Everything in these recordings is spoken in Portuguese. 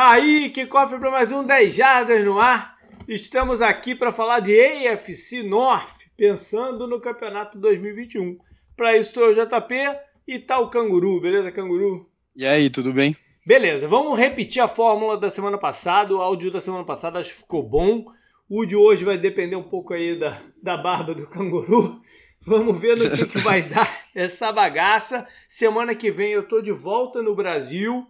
Tá aí, que cofre para mais um 10 Jardas no ar. Estamos aqui para falar de AFC North, pensando no campeonato 2021. Para isso estou o JP e tá o Canguru, beleza, Canguru? E aí, tudo bem? Beleza, vamos repetir a fórmula da semana passada. O áudio da semana passada acho que ficou bom. O de hoje vai depender um pouco aí da, da barba do canguru. Vamos ver no que, que vai dar essa bagaça. Semana que vem eu tô de volta no Brasil.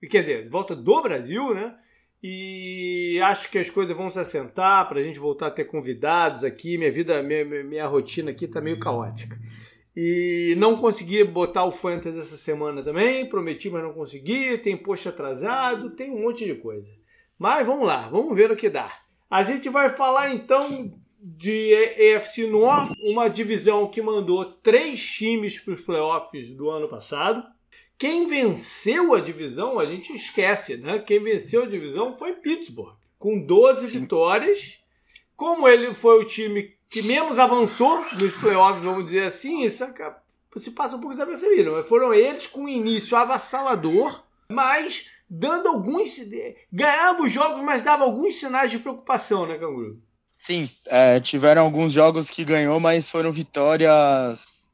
Quer dizer, volta do Brasil, né? E acho que as coisas vão se assentar para a gente voltar a ter convidados aqui. Minha vida, minha, minha rotina aqui tá meio caótica. E não consegui botar o Fantasy essa semana também. Prometi, mas não consegui. Tem post atrasado, tem um monte de coisa. Mas vamos lá, vamos ver o que dá. A gente vai falar então de EFC North, uma divisão que mandou três times para os playoffs do ano passado. Quem venceu a divisão, a gente esquece, né? Quem venceu a divisão foi Pittsburgh, com 12 Sim. vitórias. Como ele foi o time que menos avançou nos playoffs, vamos dizer assim, isso se passa um pouco desapercebido, mas foram eles com início avassalador, mas dando alguns. ganhava os jogos, mas dava alguns sinais de preocupação, né, Canguru? Sim, é, tiveram alguns jogos que ganhou, mas foram vitórias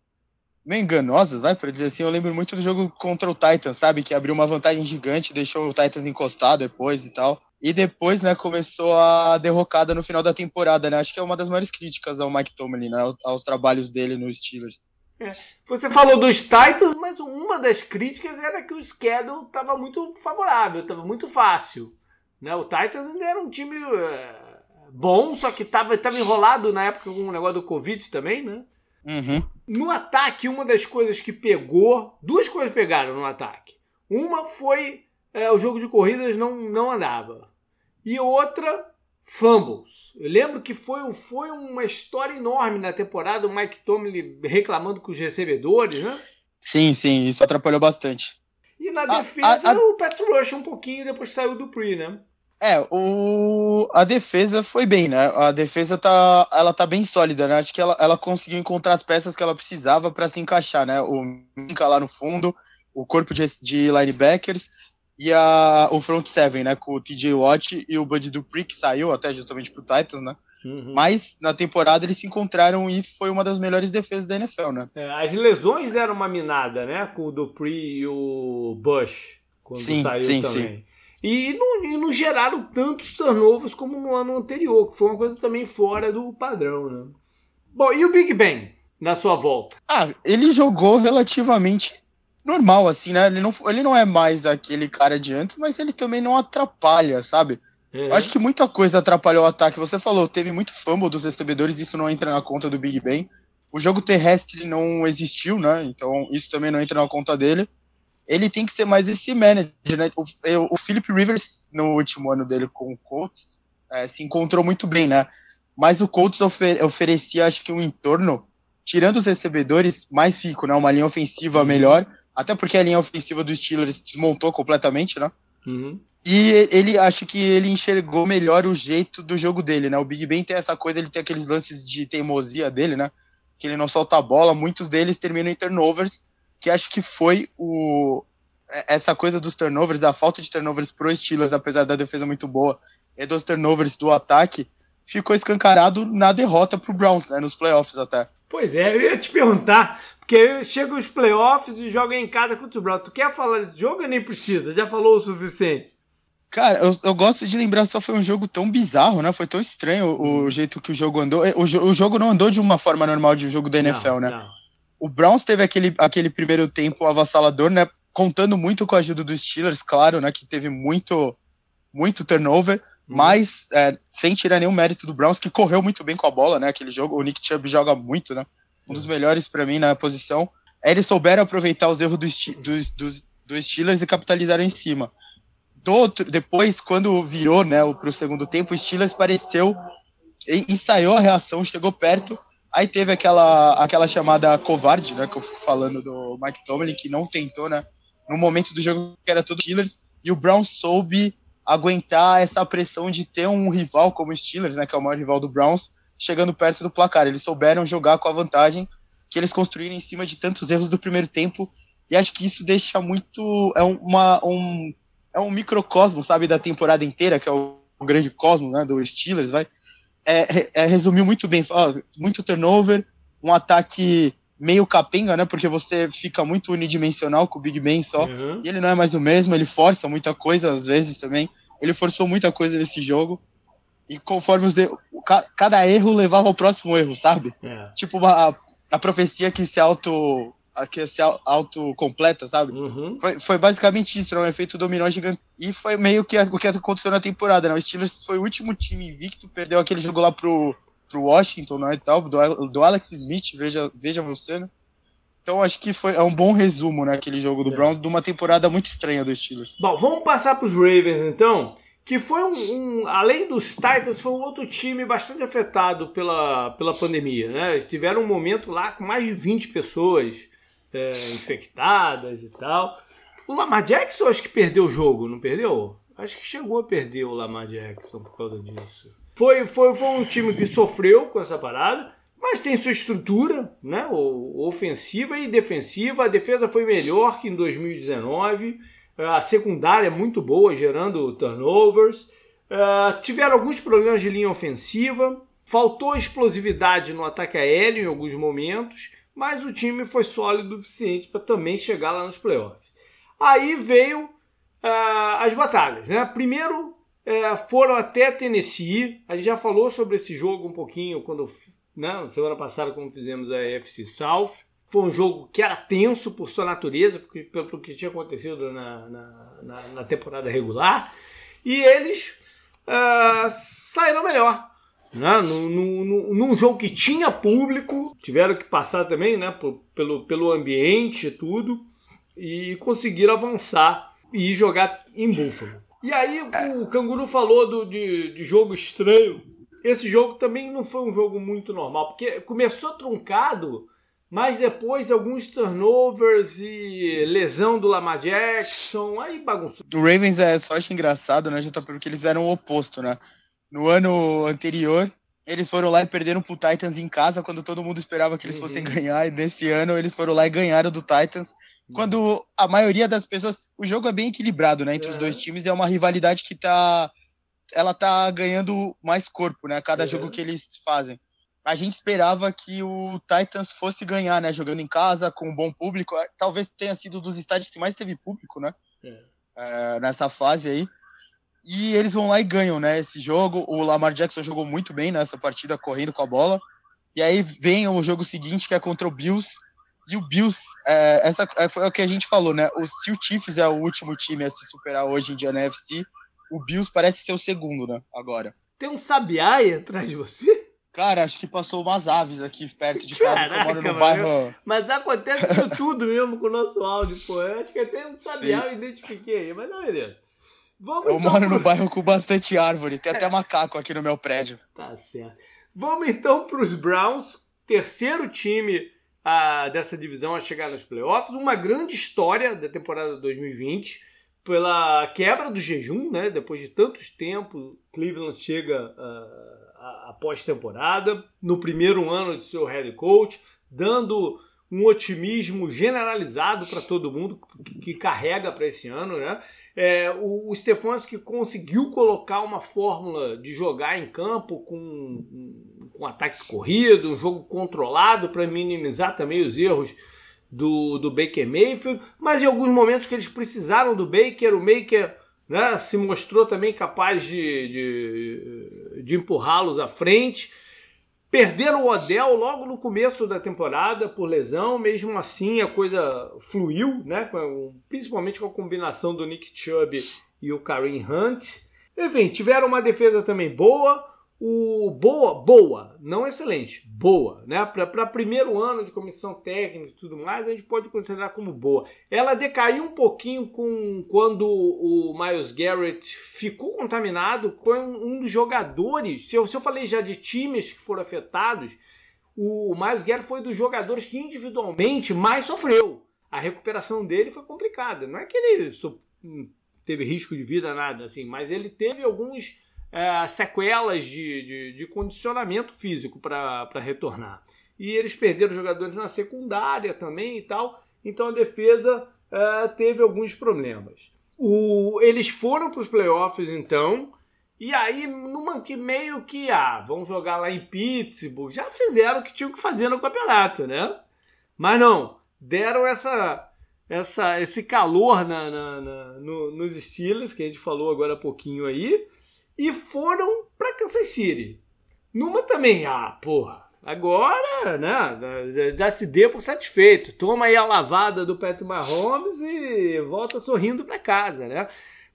meio enganosas, vai, para dizer assim. Eu lembro muito do jogo contra o Titans, sabe? Que abriu uma vantagem gigante, deixou o Titans encostado depois e tal. E depois, né, começou a derrocada no final da temporada, né? Acho que é uma das maiores críticas ao Mike Tomlin, né? Aos, trabalhos dele nos Steelers. É. Você falou dos Titans, mas uma das críticas era que o schedule estava muito favorável, estava muito fácil. Né? O Titans ainda era um time uh, bom, só que estava tava enrolado na época com o negócio do Covid também, né? Uhum. No ataque, uma das coisas que pegou, duas coisas pegaram no ataque. Uma foi é, o jogo de corridas não, não andava e outra fumbles. Eu lembro que foi, foi uma história enorme na temporada, o Mike Tomlin reclamando com os recebedores, né? Sim, sim, isso atrapalhou bastante. E na a, defesa, a, a... o Pets Rush um pouquinho depois saiu do Pre, né? É, o... a defesa foi bem, né? A defesa tá, ela tá bem sólida, né? Acho que ela, ela conseguiu encontrar as peças que ela precisava para se encaixar, né? O Minka lá no fundo, o corpo de, de linebackers e a, o front seven, né, com o TJ Watt e o Bud Dupree, que saiu até justamente pro Titans, né, uhum. mas na temporada eles se encontraram e foi uma das melhores defesas da NFL, né. É, as lesões deram uma minada, né, com o Dupree e o Bush, quando sim, saiu sim, também. Sim. E não, e não geraram tantos turnovers como no ano anterior, que foi uma coisa também fora do padrão, né. Bom, e o Big Ben, na sua volta? Ah, ele jogou relativamente normal, assim, né? Ele não, ele não é mais aquele cara de antes, mas ele também não atrapalha, sabe? Uhum. Acho que muita coisa atrapalhou o ataque. Você falou, teve muito fumble dos recebedores, isso não entra na conta do Big Ben. O jogo terrestre não existiu, né? Então isso também não entra na conta dele. Ele tem que ser mais esse manager, né? O, o Philip Rivers, no último ano dele com o Colts, é, se encontrou muito bem, né? Mas o Colts ofer oferecia, acho que um entorno, tirando os recebedores, mais rico, né? Uma linha ofensiva uhum. melhor até porque a linha ofensiva do Steelers desmontou completamente, né? Uhum. E ele acho que ele enxergou melhor o jeito do jogo dele, né? O Big Ben tem essa coisa, ele tem aqueles lances de teimosia dele, né? Que ele não solta a bola, muitos deles terminam em turnovers, que acho que foi o é, essa coisa dos turnovers, a falta de turnovers pro Steelers, apesar da defesa muito boa, e dos turnovers do ataque, ficou escancarado na derrota pro Browns, né? Nos playoffs até. Pois é, eu ia te perguntar, porque chega os playoffs e joga em casa contra o Browns. Tu quer falar desse jogo ou nem precisa? Já falou o suficiente? Cara, eu, eu, gosto de lembrar, só foi um jogo tão bizarro, né? Foi tão estranho o, o jeito que o jogo andou. O, o, jogo não andou de uma forma normal de um jogo da NFL, não, né? Não. O Browns teve aquele, aquele primeiro tempo avassalador, né? Contando muito com a ajuda dos Steelers, claro, né? Que teve muito, muito turnover, hum. mas é, sem tirar nenhum mérito do Browns, que correu muito bem com a bola, né? Aquele jogo, o Nick Chubb joga muito, né? um dos melhores para mim na posição. Eles souberam aproveitar os erros dos, dos, dos, dos Steelers e capitalizaram em cima. Do outro, depois, quando virou né, para o segundo tempo, o Steelers pareceu, ensaiou a reação, chegou perto, aí teve aquela, aquela chamada covarde, né, que eu fico falando do Mike Tomlin, que não tentou, né, no momento do jogo que era todo Steelers, e o Brown soube aguentar essa pressão de ter um rival como o Steelers, né, que é o maior rival do Browns, chegando perto do placar. Eles souberam jogar com a vantagem que eles construíram em cima de tantos erros do primeiro tempo. E acho que isso deixa muito. É uma, um, é um microcosmo, sabe, da temporada inteira, que é o, grande cosmo, né, do Steelers, vai. É, é, resumiu muito bem, ó, muito turnover, um ataque meio capenga, né? Porque você fica muito unidimensional com o Big Ben só. Uhum. E ele não é mais o mesmo, ele força muita coisa às vezes também. Ele forçou muita coisa nesse jogo. E conforme os. De... Cada erro levava ao próximo erro, sabe? É. Tipo uma, a profecia que se auto. Que se auto completa, sabe? Uhum. Foi, foi basicamente isso, um efeito dominó gigante. E foi meio que o que aconteceu na temporada, né? O Steelers foi o último time invicto, perdeu aquele jogo lá pro pro Washington, né, e tal, do, do Alex Smith, veja, veja você, né? Então acho que foi é um bom resumo, né, aquele jogo do é. Browns, de uma temporada muito estranha dos Steelers. Bom, vamos passar para os Ravens então, que foi um, um, além dos Titans, foi um outro time bastante afetado pela, pela pandemia, né? Eles tiveram um momento lá com mais de 20 pessoas é, infectadas e tal. O Lamar Jackson acho que perdeu o jogo, não perdeu? Acho que chegou a perder o Lamar Jackson por causa disso. Foi, foi, foi um time que sofreu com essa parada, mas tem sua estrutura, né? O, ofensiva e defensiva. A defesa foi melhor que em 2019. A secundária é muito boa, gerando turnovers. Uh, tiveram alguns problemas de linha ofensiva. Faltou explosividade no ataque aéreo em alguns momentos, mas o time foi sólido o suficiente para também chegar lá nos playoffs. Aí veio uh, as batalhas, né? Primeiro é, foram até Tennessee. A gente já falou sobre esse jogo um pouquinho quando, né, semana passada, quando fizemos a FC South. Foi um jogo que era tenso por sua natureza, porque, pelo que tinha acontecido na, na, na, na temporada regular. E eles uh, saíram melhor. Né? Num, num, num, jogo que tinha público, tiveram que passar também né, por, pelo, pelo ambiente e tudo, e conseguiram avançar e jogar em Buffalo. E aí o Canguru falou do, de, de jogo estranho. Esse jogo também não foi um jogo muito normal, porque começou truncado, mas depois alguns turnovers e lesão do Lamar Jackson, aí bagunçou. O Ravens é só acho engraçado, né, JP, porque eles eram o oposto, né? No ano anterior, eles foram lá e perderam pro Titans em casa, quando todo mundo esperava que eles uhum. fossem ganhar, e nesse ano eles foram lá e ganharam do Titans quando a maioria das pessoas. O jogo é bem equilibrado, né? Entre os dois times. É uma rivalidade que tá. Ela tá ganhando mais corpo, né? Cada jogo que eles fazem. A gente esperava que o Titans fosse ganhar, né? Jogando em casa, com um bom público. É, talvez tenha sido dos estádios que mais teve público, né? É. É, nessa fase aí. E eles vão lá e ganham, né? Esse jogo. O Lamar Jackson jogou muito bem nessa partida, correndo com a bola. E aí vem o jogo seguinte, que é contra o Bills e o Bills, é, essa é, foi o que a gente falou, né? O, se o Chiefs é o último time a se superar hoje em dia na NFC, o Bills parece ser o segundo, né? Agora. Tem um sabiá aí atrás de você? Cara, acho que passou umas aves aqui perto de casa, Caraca, eu moro no bairro. Mas acontece tudo mesmo com o nosso áudio, pô. Eu acho que até um sabiá eu identifiquei aí, mas não, beleza. Vamos eu então moro pro... no bairro com bastante árvore, tem até macaco aqui no meu prédio. Tá certo. Vamos então para os Browns, terceiro time a, dessa divisão a chegar nos playoffs. Uma grande história da temporada 2020 pela quebra do jejum, né? Depois de tantos tempos, Cleveland chega após temporada, no primeiro ano de seu head coach, dando um otimismo generalizado para todo mundo que, carrega para esse ano, né? É, o, o Stefanski conseguiu colocar uma fórmula de jogar em campo com um ataque corrido, um jogo controlado para minimizar também os erros do, do Baker Mayfield, mas em alguns momentos que eles precisaram do Baker, o Baker né, se mostrou também capaz de, de, de empurrá-los à frente. Perderam o Odell logo no começo da temporada por lesão, mesmo assim a coisa fluiu, né? principalmente com a combinação do Nick Chubb e o Kareem Hunt. Enfim, tiveram uma defesa também boa, o boa, boa, não excelente, boa, né? Para primeiro ano de comissão técnica e tudo mais, a gente pode considerar como boa. Ela decaiu um pouquinho com quando o Miles Garrett ficou contaminado com um dos jogadores. Se eu, se eu falei já de times que foram afetados, o Miles Garrett foi dos jogadores que individualmente mais sofreu. A recuperação dele foi complicada. Não é que ele teve risco de vida, nada assim, mas ele teve alguns é, sequelas de, de, de, condicionamento físico para retornar. E eles perderam jogadores na secundária também e tal, então a defesa é, teve alguns problemas. O, eles foram para os playoffs então, e aí numa que meio que, ah, vão jogar lá em Pittsburgh, já fizeram o que tinham que fazer no campeonato, né? Mas não, deram essa, essa, esse calor na, na, na no, nos Steelers, que a gente falou agora há pouquinho aí, e foram para Kansas City. Numa também, ah, porra, agora, né, já se deu por satisfeito. Toma aí a lavada do Patrick Mahomes e volta sorrindo para casa, né?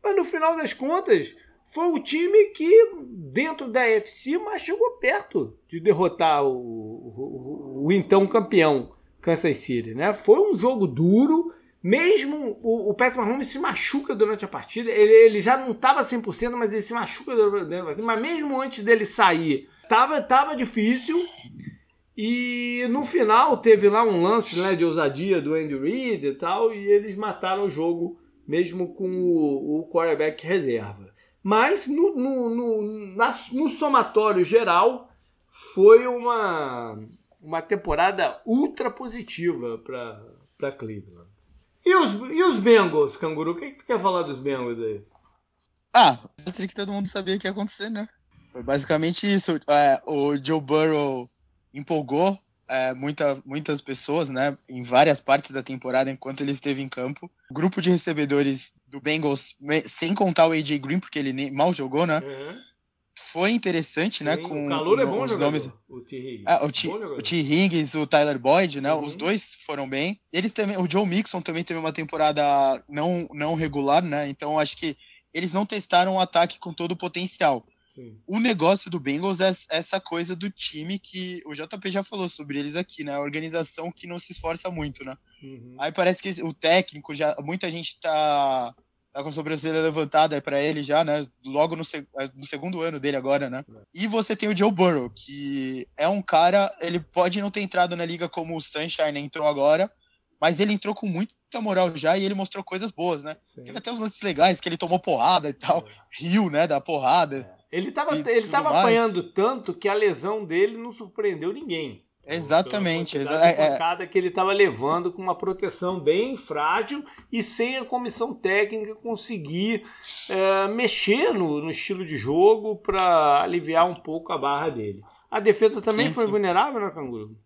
Mas no final das contas, foi o time que, dentro da FC, mais chegou perto de derrotar o, o, o então campeão Kansas City, né? Foi um jogo duro, mesmo o, o Patrick Mahomes se machuca durante a partida, ele, ele já não estava 100%, mas ele se machuca durante a partida, mas mesmo antes dele sair, tava, tava difícil, e no final teve lá um lance né, de ousadia do Andy Reid e tal, e eles mataram o jogo mesmo com o, o quarterback reserva. Mas no, no, no, na, no somatório geral, foi uma, uma temporada ultra positiva para Cleveland. E os, e os Bengals, Canguru? O que, que tu quer falar dos Bengals aí? Ah, que todo mundo sabia que ia acontecer, né? Foi basicamente isso. É, o Joe Burrow empolgou é, muita, muitas pessoas, né, em várias partes da temporada enquanto ele esteve em campo. O grupo de recebedores do Bengals, sem contar o AJ Green, porque ele nem, mal jogou, né? Uhum. Foi interessante, né? Sim? Com o calor é bom os jogador, nomes. O T. Higgins. Ah, o, T, o T. Higgins, o Tyler Boyd, né? Uhum. Os dois foram bem. Eles também, o Joe Mixon também teve uma temporada não, não regular, né? Então acho que eles não testaram o ataque com todo o potencial. Sim. O negócio do Bengals é essa coisa do time que o JP já falou sobre eles aqui, né? A organização que não se esforça muito, né? Uhum. Aí parece que o técnico já. Muita gente tá, tá com a sobrancelha levantada para ele já, né? Logo no, no, segundo ano dele agora, né? É. E você tem o Joe Burrow, que é um cara. Ele pode não ter entrado na liga como o Sunshine entrou agora, mas ele entrou com muita moral já e ele mostrou coisas boas, né? Sim. Teve até uns lances legais que ele tomou porrada e tal, é. riu, né? Da porrada. É. Ele estava ele tava apanhando tanto que a lesão dele não surpreendeu ninguém. Exatamente. A é, é. que ele estava levando com uma proteção bem frágil e sem a comissão técnica conseguir é, mexer no, no, estilo de jogo para aliviar um pouco a barra dele. A defesa também sim, foi sim. vulnerável, né, Canguru?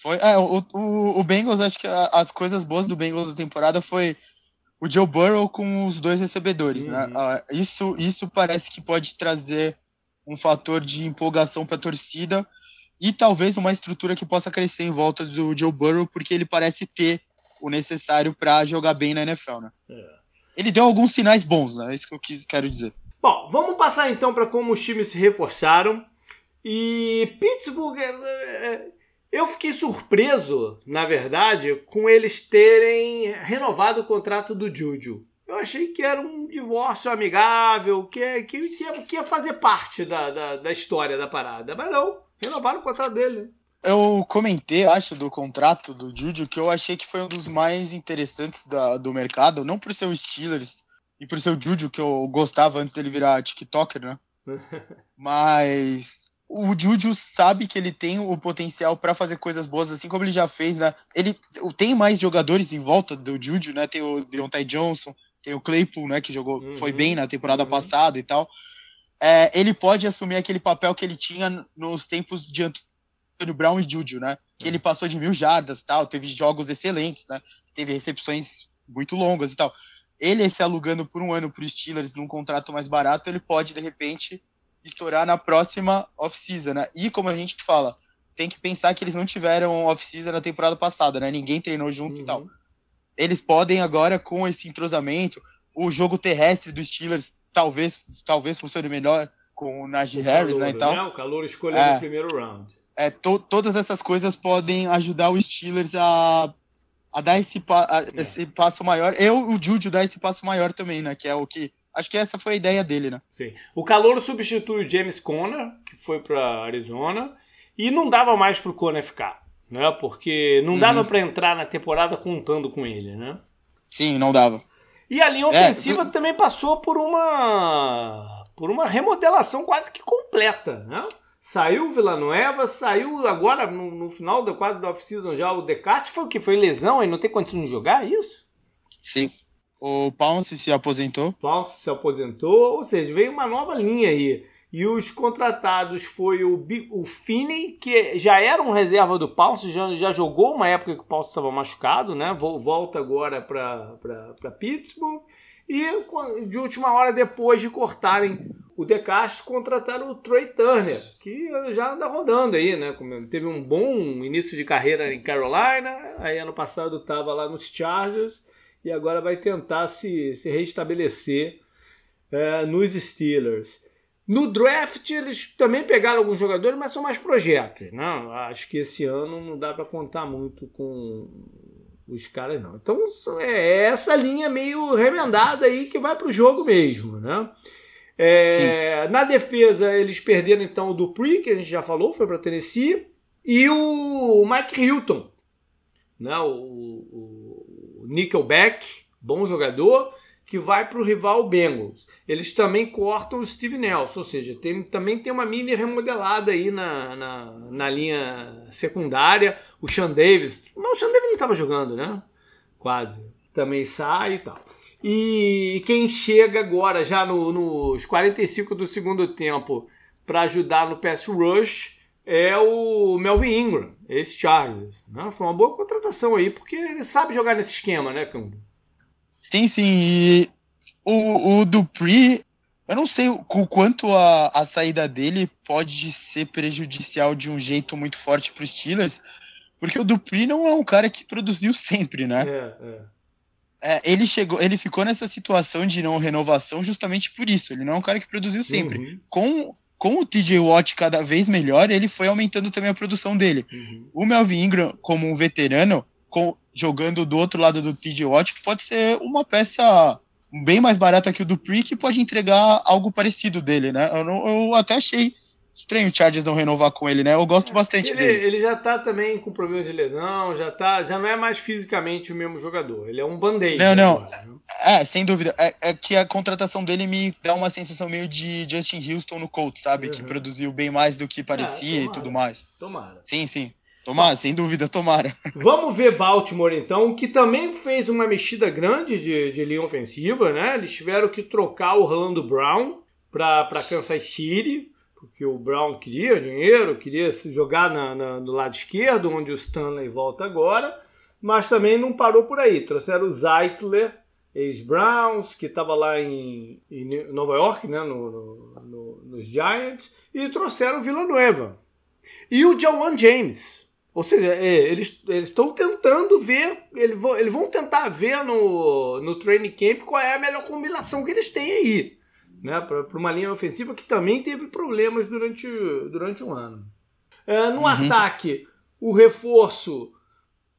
Foi, é, o, o, o Bengals, acho que as coisas boas do Bengals da temporada foi o Joe Burrow com os dois recebedores, né? uhum. né? Uh, isso, isso parece que pode trazer um fator de empolgação para a torcida e talvez uma estrutura que possa crescer em volta do Joe Burrow, porque ele parece ter o necessário para jogar bem na NFL, né? É. Ele deu alguns sinais bons, né? É isso que eu quero dizer. Bom, vamos passar então para como os times se reforçaram. E Pittsburgh, é, é, eu fiquei surpreso, na verdade, com eles terem renovado o contrato do Juju. Eu achei que era um divórcio amigável, que, que, que ia fazer parte da, da, da, história da parada. Mas não, renovaram o contrato dele. Eu comentei, acho, do contrato do Juju, que eu achei que foi um dos mais interessantes da, do mercado, não por ser o Steelers e por ser o Juju, que eu gostava antes dele virar TikToker, né? Mas o Juju sabe que ele tem o potencial para fazer coisas boas, assim como ele já fez, né? Ele tem mais jogadores em volta do Juju, né? Tem o Deontay Johnson, tem o Claypool, né? Que jogou, uhum, foi bem na temporada uhum. passada e tal. É, ele pode assumir aquele papel que ele tinha nos tempos de Antônio Brown e Juju, né? Que ele passou de mil jardas tal, teve jogos excelentes, né? Teve recepções muito longas e tal. Ele se alugando por um ano para os Steelers num contrato mais barato, ele pode, de repente, estourar na próxima off-season, né? E como a gente fala, tem que pensar que eles não tiveram off-season na temporada passada, né? Ninguém treinou junto uhum. e tal. Uhum. Eles podem agora, com esse entrosamento, o jogo terrestre dos Steelers talvez, talvez funcione melhor com o Najee Harris, né? E tal. Né? O calor escolheu é, no primeiro round. É, to, todas essas coisas podem ajudar os Steelers a, a dar esse, a, é. esse passo maior. Eu, o Juju, dar esse passo maior também, né? Que é o que Acho que essa foi a ideia dele, né? Sim. O Calouro substitui o James Conner, que foi para Arizona, e não dava mais para o Conner ficar, né? Porque não dava uhum. para entrar na temporada contando com ele, né? Sim, não dava. E a linha ofensiva é, também passou por uma por uma remodelação quase que completa, né? Saiu o Villanueva, saiu agora no, no final da quase da off-season já o Descartes, foi o que? Foi lesão e não tem condição de jogar, é isso? Sim. O Pounce se aposentou. Pounce se aposentou, ou seja, veio uma nova linha aí. E os contratados foi o, o Finney, que já era um reserva do Pounce, já, já jogou uma época que o Pounce estava machucado, né? Volta agora para Pittsburgh. E de última hora, depois de cortarem o De Castro, contrataram o Trey Turner, que já anda rodando aí, né? Teve um bom início de carreira em Carolina, aí ano passado estava lá nos Chargers e agora vai tentar se, se restabelecer é, nos Steelers. No draft, eles também pegaram alguns jogadores, mas são mais projetos. Né? Acho que esse ano não dá para contar muito com os caras, não. Então é essa linha meio remendada aí que vai para o jogo mesmo. Né? É, na defesa, eles perderam então o Dupree, que a gente já falou, foi para Tennessee, e o Mike Hilton, né? o, o, o Nickelback, bom jogador que vai para o rival Bengals. Eles também cortam o Steve Nelson, ou seja, tem, também tem uma mini remodelada aí na, na, na linha secundária. O Sean Davis, mas o Sean Davis não estava jogando, né? Quase. Também sai e tal. E quem chega agora, já no, nos 45 do segundo tempo, para ajudar no pass rush, é o Melvin Ingram, esse Chargers. Né? Foi uma boa contratação aí, porque ele sabe jogar nesse esquema, né, Câmbio? Sim, sim. E o, o Dupri, eu não sei o, quanto a, a saída dele pode ser prejudicial de um jeito muito forte para os Steelers, porque o Dupri não é um cara que produziu sempre, né? É, é. É, ele chegou, ele ficou nessa situação de não renovação justamente por isso. Ele não é um cara que produziu sempre. Uhum. Com, com o TJ Watt cada vez melhor, ele foi aumentando também a produção dele. Uhum. O Melvin Ingram, como um veterano, com, jogando do outro lado do TJ Watt, pode ser uma peça bem mais barata que o do Pri, que pode entregar algo parecido dele, né? Eu, não, eu até achei estranho o Chargers não renovar com ele, né? Eu gosto é, bastante ele, dele. Ele já tá também com problemas de lesão, já tá, já não é mais fisicamente o mesmo jogador. Ele é um band-aid. Não, não. Né? É, sem dúvida. É, é, que a contratação dele me dá uma sensação meio de Justin Houston no Colts, sabe? Uhum. Que produziu bem mais do que parecia é, tomara, e tudo mais. Tomara. Sim, sim. Tomara, sem dúvida, tomara. Vamos ver Baltimore então, que também fez uma mexida grande de, de linha ofensiva, né? Eles tiveram que trocar o Orlando Brown para Kansas City, porque o Brown queria dinheiro, queria se jogar na, na, no lado esquerdo, onde o Stanley volta agora, mas também não parou por aí. Trouxeram o Zeitler, ex-Browns, que estava lá em, em, Nova York, né? No, no, no, nos Giants, e trouxeram o Villanueva. E o Jawan James ou seja, é, eles estão tentando ver, eles vão, eles vão tentar ver no, no training camp qual é a melhor combinação que eles têm aí. Né, para uma linha ofensiva que também teve problemas durante, durante um ano. É, no uhum. ataque, o reforço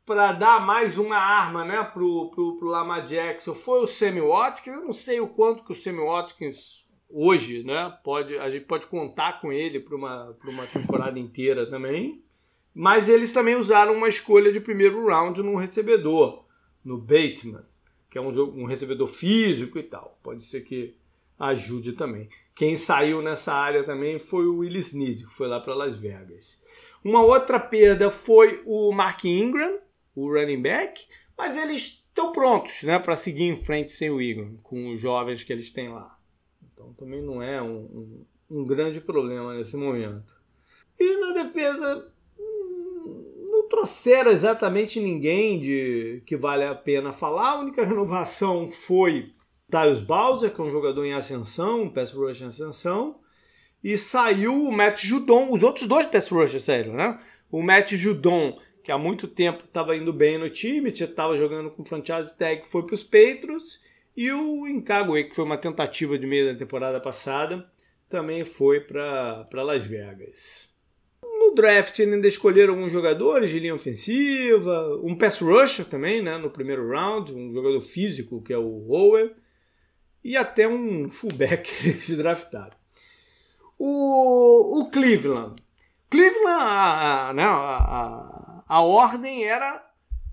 para dar mais uma arma né, para o Lamar Jackson foi o Sammy Watkins. Eu não sei o quanto que o Sammy Watkins hoje né, pode, a gente pode contar com ele para uma, uma temporada inteira também. Mas eles também usaram uma escolha de primeiro round no recebedor, no Bateman, que é um, jogo, um recebedor físico e tal. Pode ser que ajude também. Quem saiu nessa área também foi o Willis Snead, que foi lá para Las Vegas. Uma outra perda foi o Mark Ingram, o running back, mas eles estão prontos né, para seguir em frente sem o Ingram, com os jovens que eles têm lá. Então também não é um, um, um grande problema nesse momento. E na defesa, não trouxeram exatamente ninguém de que vale a pena falar. A única renovação foi Tyus Bowser, que é um jogador em ascensão, um pass rush em ascensão. E saiu o Matt Judon, os outros dois pass rushers, sério, né? O Matt Judon, que há muito tempo estava indo bem no time, estava jogando com franchise tag, foi para os Patriots. E o Incagwe, que foi uma tentativa de meio da temporada passada, também foi para Las Vegas draft ainda escolheram alguns jogadores de linha ofensiva, um pass rusher também, né, no primeiro round, um jogador físico que é o Owen, e até um fullback eles draftaram. O, o Cleveland. Cleveland, a, a, né, a, a, ordem era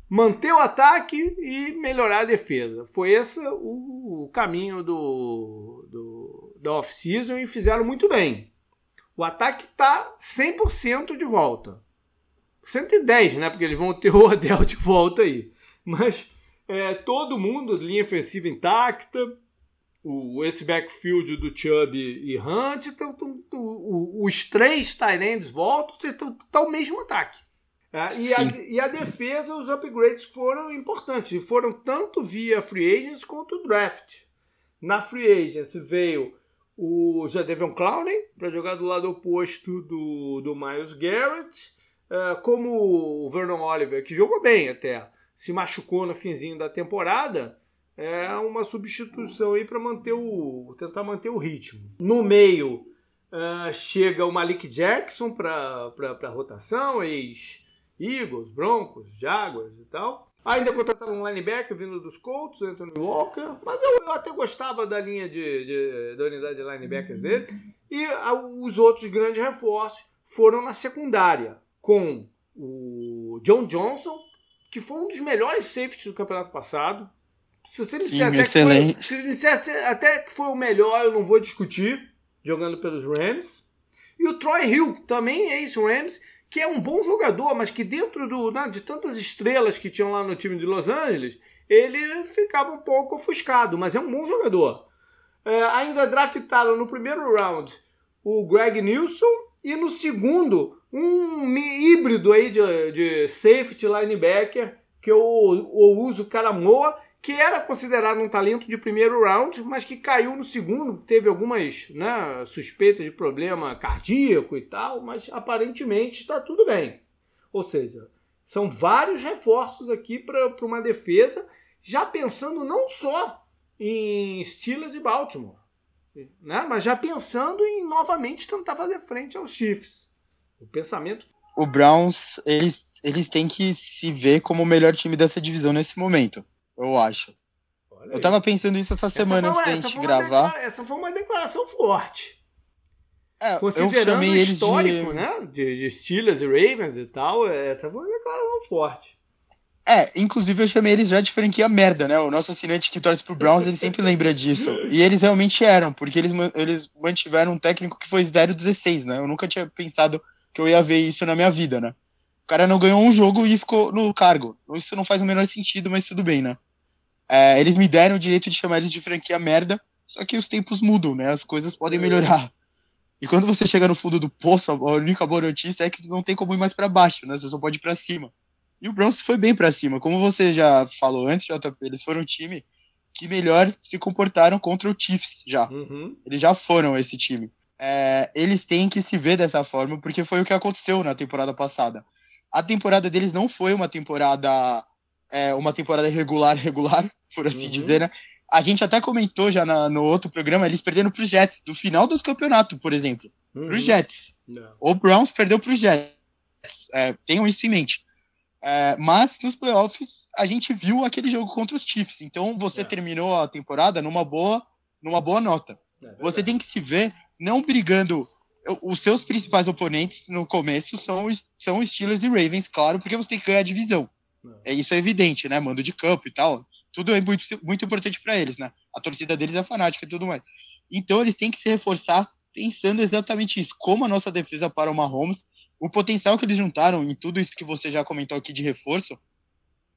manter o ataque e melhorar a defesa. Foi esse o, o caminho do, do, da off-season e fizeram muito bem. O ataque está 100% de volta. 110, né? Porque eles vão ter o Odell de volta aí. Mas É, todo mundo, linha ofensiva intacta, o, esse backfield do Chubb e Hunt, então, então, os três Tyrands voltam, então tá o mesmo ataque. É, e, a, e, a, defesa, os upgrades foram importantes, e foram tanto via free agents quanto draft. Na free agents veio o Jadavion Clowney para jogar do lado oposto do, do Miles Garrett, uh, como o Vernon Oliver, que jogou bem até, se machucou no finzinho da temporada, é uma substituição aí para manter o tentar manter o ritmo. No meio uh, chega o Malik Jackson para a rotação, ex Eagles, Broncos, Jaguars e tal. Ainda contrataram um linebacker vindo dos Colts, Anthony Walker, mas eu, eu até gostava da linha de, de, da unidade de linebackers dele. E a, os outros grandes reforços foram na secundária, com o John Johnson, que foi um dos melhores safeties do campeonato passado. Se você me disser, até, que foi, se me disser até que foi o melhor, eu não vou discutir, jogando pelos Rams. E o Troy Hill, também ex-Rams, que é um bom jogador, mas que dentro do, né, de tantas estrelas que tinham lá no time de Los Angeles, ele ficava um pouco ofuscado, mas é um bom jogador. É, ainda draftaram no primeiro round o Greg Nilsson e no segundo um híbrido aí de, de safety linebacker que eu, eu uso Caramoa que era considerado um talento de primeiro round, mas que caiu no segundo, teve algumas né, suspeitas de problema cardíaco e tal, mas aparentemente está tudo bem. Ou seja, são vários reforços aqui para uma defesa, já pensando não só em Steelers e Baltimore, né, mas já pensando em novamente tentar fazer frente aos Chiefs. O pensamento. O Browns, eles, eles têm que se ver como o melhor time dessa divisão nesse momento eu acho. eu tava pensando isso essa semana essa antes da gente gravar. Essa foi uma declaração forte. É, Considerando o histórico, de... né? De, de Steelers e Ravens e tal, essa foi uma declaração forte. É, inclusive eu chamei eles já de franquia merda, né? O nosso assinante que torce pro Browns, ele sempre lembra disso. E eles realmente eram, porque eles, eles mantiveram um técnico que foi 0-16, né? Eu nunca tinha pensado que eu ia ver isso na minha vida, né? O cara não ganhou um jogo e ficou no cargo. Isso não faz o menor sentido, mas tudo bem, né? É, eles me deram o direito de chamar eles de franquia merda, só que os tempos mudam, né? As coisas podem é. melhorar. E quando você chega no fundo do poço, a única boa notícia é que não tem como ir mais para baixo, né? Você só pode ir para cima. E o Browns foi bem para cima. Como você já falou antes, JP, eles foram um time que melhor se comportaram contra o Chiefs já. Uhum. Eles já foram esse time. É, eles têm que se ver dessa forma, porque foi o que aconteceu na temporada passada. A temporada deles não foi uma temporada é, uma temporada regular, regular, por assim uhum. dizer, né? A gente até comentou já na, no outro programa, eles perderam para os Jets, do final do campeonato, por exemplo. Uhum. Para os Jets. Não. O Browns perdeu para os Jets. É, tenham isso em mente. É, mas nos playoffs a gente viu aquele jogo contra os Chiefs. Então você é. terminou a temporada numa boa, numa boa nota. É você tem que se ver não brigando. Os seus principais oponentes no começo são, são os Steelers e Ravens, claro, porque você tem que ganhar a divisão. É, isso é evidente, né? Mando de campo e tal. Tudo é muito, muito importante para eles, né? A torcida deles é fanática e tudo mais. Então eles têm que se reforçar pensando exatamente isso. Como a nossa defesa para o Mahomes, o potencial que eles juntaram em tudo isso que você já comentou aqui de reforço,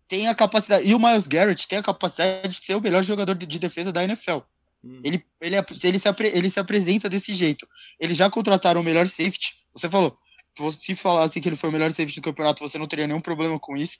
tem a capacidade. E o Miles Garrett tem a capacidade de ser o melhor jogador de defesa da NFL. Hum. Ele, ele, ele, se, ele se apresenta desse jeito. Eles já contrataram o melhor safety. Você falou, se falasse que ele foi o melhor safety do campeonato, você não teria nenhum problema com isso.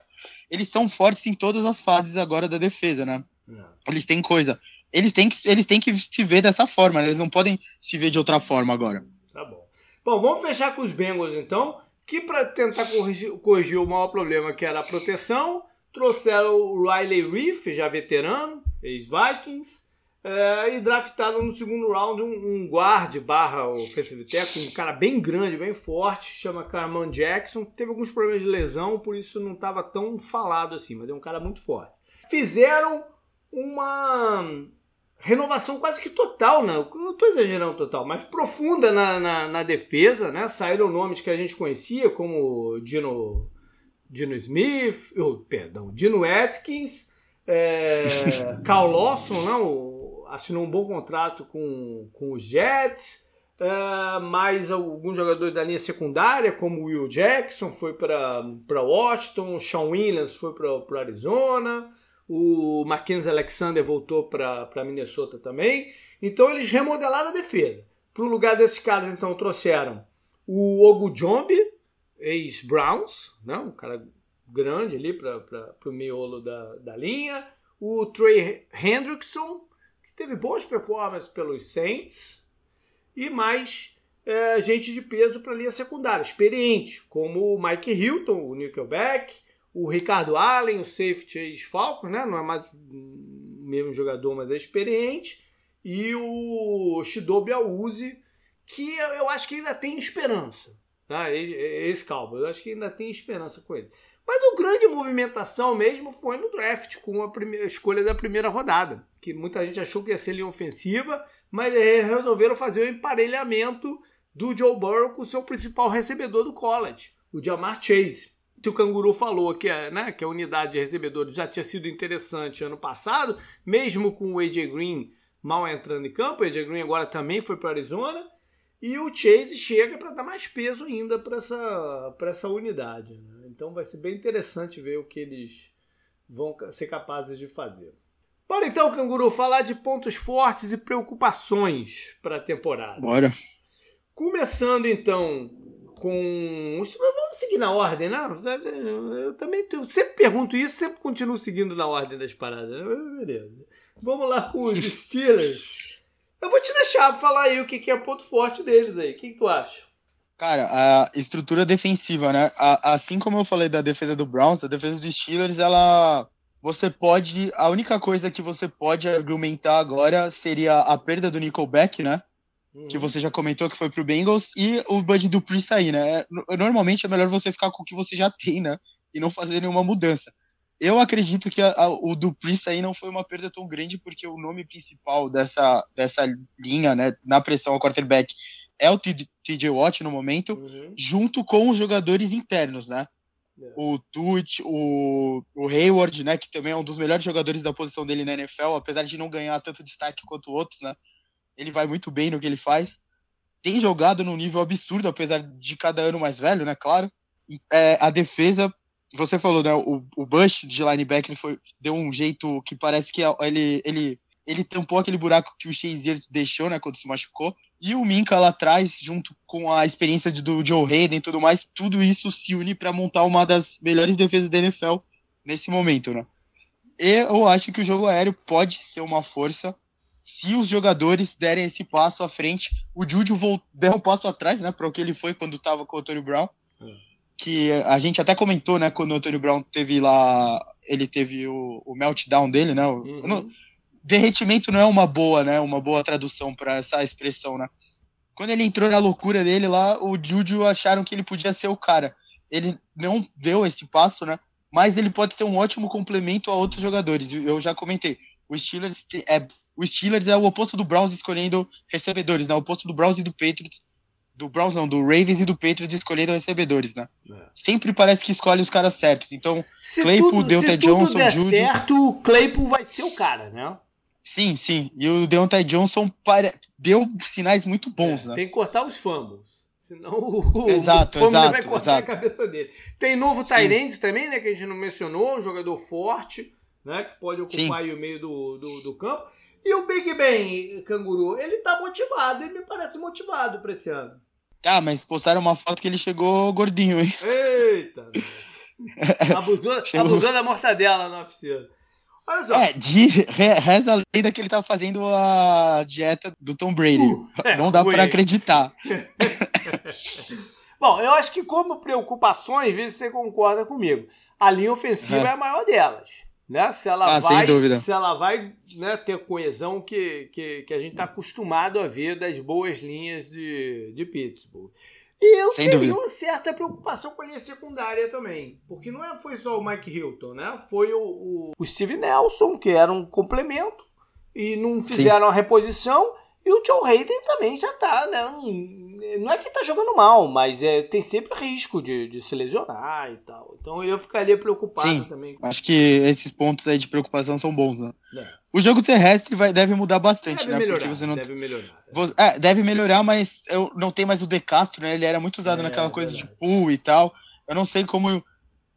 Eles estão fortes em todas as fases agora da defesa, né? Não. Eles têm coisa. Eles têm, que, eles têm que se ver dessa forma, né? eles não podem se ver de outra forma agora. Tá bom. Bom, vamos fechar com os Bengals então, que para tentar corrigir, corrigir, o maior problema que era a proteção, trouxeram o Riley Reef, já veterano, ex-Vikings, é, e draftaram no segundo round um, um guard barra offensive tackle, um cara bem grande, bem forte, chama Carman Jackson. Teve alguns problemas de lesão, por isso não estava tão falado assim, mas é um cara muito forte. Fizeram uma renovação quase que total, né? Eu estou exagerando total, mas profunda na, na, na, defesa, né? Saíram nomes que a gente conhecia, como Dino, Dino Smith, oh, perdão, Dino Atkins, é, Carl Lawson, né? Assinou um bom contrato com, com os Jets, uh, mais alguns jogadores da linha secundária, como Will Jackson foi para Washington, Sean Williams foi para Arizona, O Mackenzie Alexander voltou para Minnesota também. Então eles remodelaram a defesa. Para o lugar desses caras, então, trouxeram o Ogujombi, ex-Browns, né? um cara grande ali para o miolo da, da linha. O Trey Hendrickson, teve boas performances pelos Saints. E mais é, gente de peso para a linha secundária, experiente, como o Mike Hilton, o Nickelback, o Ricardo Allen, o safety ex-Falcons, né? não é mais o mesmo jogador, mas é experiente. E o Shidobi Auzi, que eu acho que ainda tem esperança. Tá? Esse calvo, eu acho que ainda tem esperança com ele. Mas o grande movimentação mesmo foi no draft, com a primeira, escolha da primeira rodada, que muita gente achou que ia ser linha ofensiva, mas resolveram fazer o um emparelhamento do Joe Burrow com o seu principal recebedor do college, o Jamar Chase. Se o Canguru falou que, a, né, que a unidade de recebedores já tinha sido interessante ano passado, mesmo com o AJ Green mal entrando em campo, o AJ Green agora também foi para Arizona, e o Chase chega para dar mais peso ainda para essa, essa unidade. Né? Então vai ser bem interessante ver o que eles vão ser capazes de fazer. Bora então, Canguru, falar de pontos fortes e preocupações para a temporada. Bora. Começando então com. Vamos seguir na ordem, né? Eu também eu sempre pergunto isso, sempre continuo seguindo na ordem das paradas. Né? Beleza. Vamos lá com os Steelers. Eu vou te deixar falar aí o que, é ponto forte deles aí. O que, que tu acha? Cara, a estrutura defensiva, né? assim como eu falei da defesa do Browns, a defesa dos Steelers, ela. Você pode. A única coisa que você pode argumentar agora seria a perda do Nickelback, né? Uhum. Que você já comentou que foi pro Bengals, e o Bud Dupree sair, né? Normalmente é melhor você ficar com o que você já tem, né? E não fazer nenhuma mudança. Eu acredito que a, a, o Duplessis aí não foi uma perda tão grande, porque o nome principal dessa, dessa linha, né, na pressão ao quarterback, é o TJ Watt no momento, uhum. junto com os jogadores internos, né? É. O Tuit, o, o Hayward, né, que também é um dos melhores jogadores da posição dele na NFL, apesar de não ganhar tanto destaque quanto outros, né? Ele vai muito bem no que ele faz. Tem jogado num nível absurdo, apesar de cada ano mais velho, né? Claro. É, a defesa você falou, né? O, o Bush de linebacker foi, deu um jeito que parece que ele, ele, ele tampou aquele buraco que o Shazier deixou, né? Quando se machucou. E o Minka lá atrás, junto com a experiência do Joe Hayden e tudo mais, tudo isso se une para montar uma das melhores defesas da NFL nesse momento, né? E eu acho que o jogo aéreo pode ser uma força se os jogadores derem esse passo à frente. O Júlio deu um passo atrás, né? Para o que ele foi quando estava com o Tony Brown. É que a gente até comentou, né, quando o Antônio Brown teve lá, ele teve o, o meltdown dele, né? O, uhum. Derretimento não é uma boa, né? Uma boa tradução para essa expressão, né? Quando ele entrou na loucura dele lá, o Juju acharam que ele podia ser o cara. Ele não deu esse passo, né? Mas ele pode ser um ótimo complemento a outros jogadores. Eu já comentei. O Steelers é, o Steelers é o oposto do Browns escolhendo recebedores, né? O oposto do Browns e do Patriots do Browns não, do Ravens e do Patriots escolheram recebedores, né? É. Sempre parece que escolhe os caras certos. Então, se Claypool, Deontay Johnson, der Judy... certo, o Claypool vai ser o cara, né? Sim, sim. E o Deontay Johnson pare... deu sinais muito bons, é, né? Tem que cortar os fumbles. Senão o, exato, o exato, vai cortar exato. a cabeça dele. Tem novo Tyrants também, né? Que a gente não mencionou, um jogador forte, né? Que pode ocupar o meio do, do, do campo. E o Big Ben, Canguru, ele tá motivado, ele me parece motivado pra esse ano. Ah, mas postaram uma foto que ele chegou gordinho, hein? Eita! abusou, abusou da mortadela na oficina. Olha só. É, de, reza a lenda que ele tá fazendo a dieta do Tom Brady. Uh, é, Não dá para acreditar. Bom, eu acho que como preocupações, às vezes você concorda comigo. A linha ofensiva é, é a maior delas. Né? Se ela ah, vai, se ela vai né, ter coesão que, que, que a gente está acostumado a ver das boas linhas de, de Pittsburgh. E eu Sem tenho uma certa preocupação com a linha secundária também. Porque não é, foi só o Mike Hilton, né? Foi o, o, o Steve Nelson, que era um complemento, e não fizeram Sim. a reposição. E o Joe Hayden também já tá, né? Não é que tá jogando mal, mas é, tem sempre risco de, de se lesionar e tal. Então eu ficaria preocupado Sim, também. Acho que esses pontos aí de preocupação são bons, né? É. O jogo terrestre vai, deve mudar bastante, deve né? Melhorar, Porque você não... Deve melhorar. É, deve melhorar, mas eu não tem mais o De Castro, né? Ele era muito usado é, naquela coisa de pool e tal. Eu não sei como,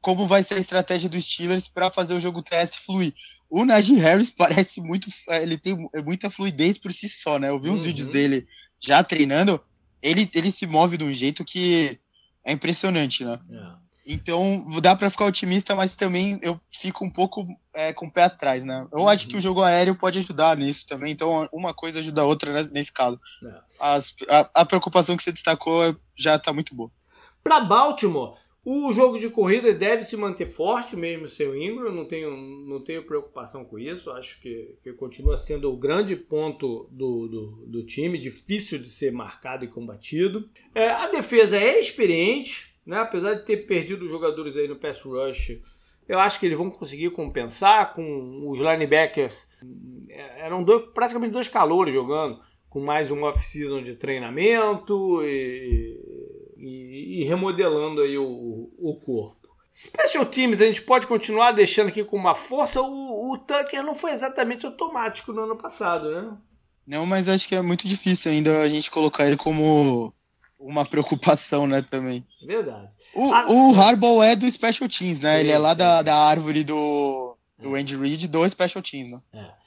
como vai ser a estratégia dos Steelers para fazer o jogo terrestre fluir. O Najee Harris parece muito. Ele tem muita fluidez por si só, né? Eu vi uns uhum. vídeos dele já treinando. Ele, ele se move de um jeito que é impressionante, né? É. Então, dá para ficar otimista, mas também eu fico um pouco é, com o pé atrás, né? Eu uhum. acho que o jogo aéreo pode ajudar nisso também, então uma coisa ajuda a outra nesse caso. É. As, a, a, preocupação que você destacou já está muito boa. Para Baltimore, o jogo de corrida deve se manter forte, mesmo sem o Ingram, não tenho, não tenho preocupação com isso, acho que, que continua sendo o grande ponto do, do, do time, difícil de ser marcado e combatido. É, a defesa é experiente, né? Apesar de ter perdido jogadores aí no pass rush, eu acho que eles vão conseguir compensar com os linebackers. É, eram dois, praticamente dois calores jogando, com mais um off-season de treinamento e, e, e, remodelando aí o, o corpo. Special Teams a gente pode continuar deixando aqui com uma força. O, o Tucker não foi exatamente automático no ano passado, né? Não, mas acho que é muito difícil ainda a gente colocar ele como uma preocupação, né, também. Verdade. O, a... o Harbaugh é do Special Teams, né? Sim, Ele é lá da, da árvore do, do Andy Reid do Special Teams, né? É.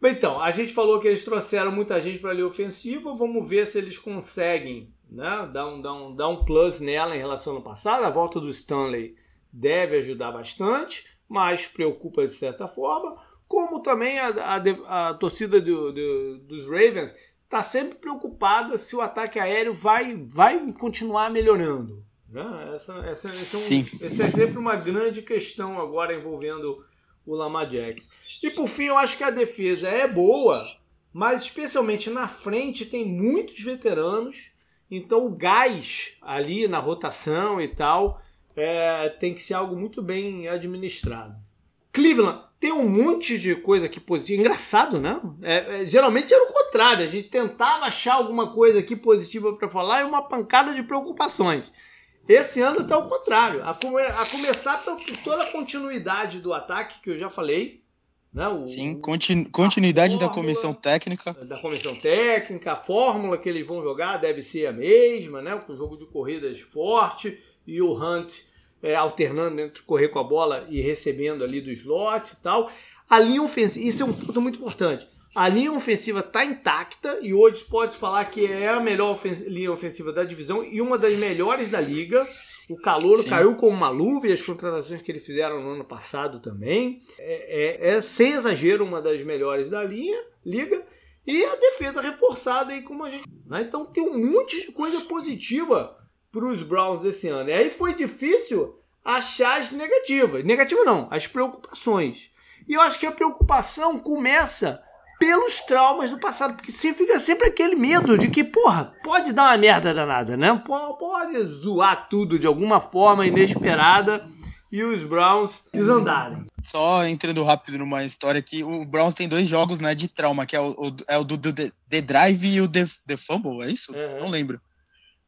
Bem, então, a gente falou que eles trouxeram muita gente para a linha ofensiva. Vamos ver se eles conseguem né, dar, um, dar, um, dar um plus nela em relação ao passado. A volta do Stanley deve ajudar bastante, mas preocupa de certa forma. Como também a, a, a torcida do, do, dos Ravens está sempre preocupada se o ataque aéreo vai, vai continuar melhorando. Né? Essa, essa, essa, é um, essa é sempre uma grande questão agora envolvendo o Lamar Jackson. E por fim, eu acho que a defesa é boa, mas especialmente na frente tem muitos veteranos, então o gás ali na rotação e tal é, tem que ser algo muito bem administrado. Cleveland tem um monte de coisa aqui positiva. Engraçado, né? É, é, geralmente era o contrário. A gente tentava achar alguma coisa aqui positiva para falar e uma pancada de preocupações. Esse ano está ao contrário. A, come, a começar por, toda a continuidade do ataque, que eu já falei. Né? O, Sim, continu, continuidade fórmula, da comissão técnica. Da comissão técnica, a fórmula que eles vão jogar deve ser a mesma, né? Com jogo de corridas forte e o Hunt é, alternando entre correr com a bola e recebendo ali do slot e tal. A linha ofensiva, isso é um ponto muito importante. A linha ofensiva está intacta e hoje pode falar que é a melhor linha ofensiva da divisão e uma das melhores da liga. O calor caiu como uma luva e as contratações que eles fizeram no ano passado também. É, é, é, sem exagero uma das melhores da linha, liga. E a defesa reforçada aí como a gente. Né? Então tem um monte de coisa positiva para os Browns desse ano. E aí foi difícil achar as negativas. Negativa não, as preocupações. E eu acho que a preocupação começa pelos traumas do passado, porque você fica sempre aquele medo de que, porra, pode dar uma merda danada, né? Pode zoar tudo de alguma forma inesperada e os Browns desandarem. Só entrando rápido numa história aqui, o Browns tem dois jogos né, de trauma, que é o, o é o do, do The Drive e o The, The Fumble, é isso? Uhum. Não lembro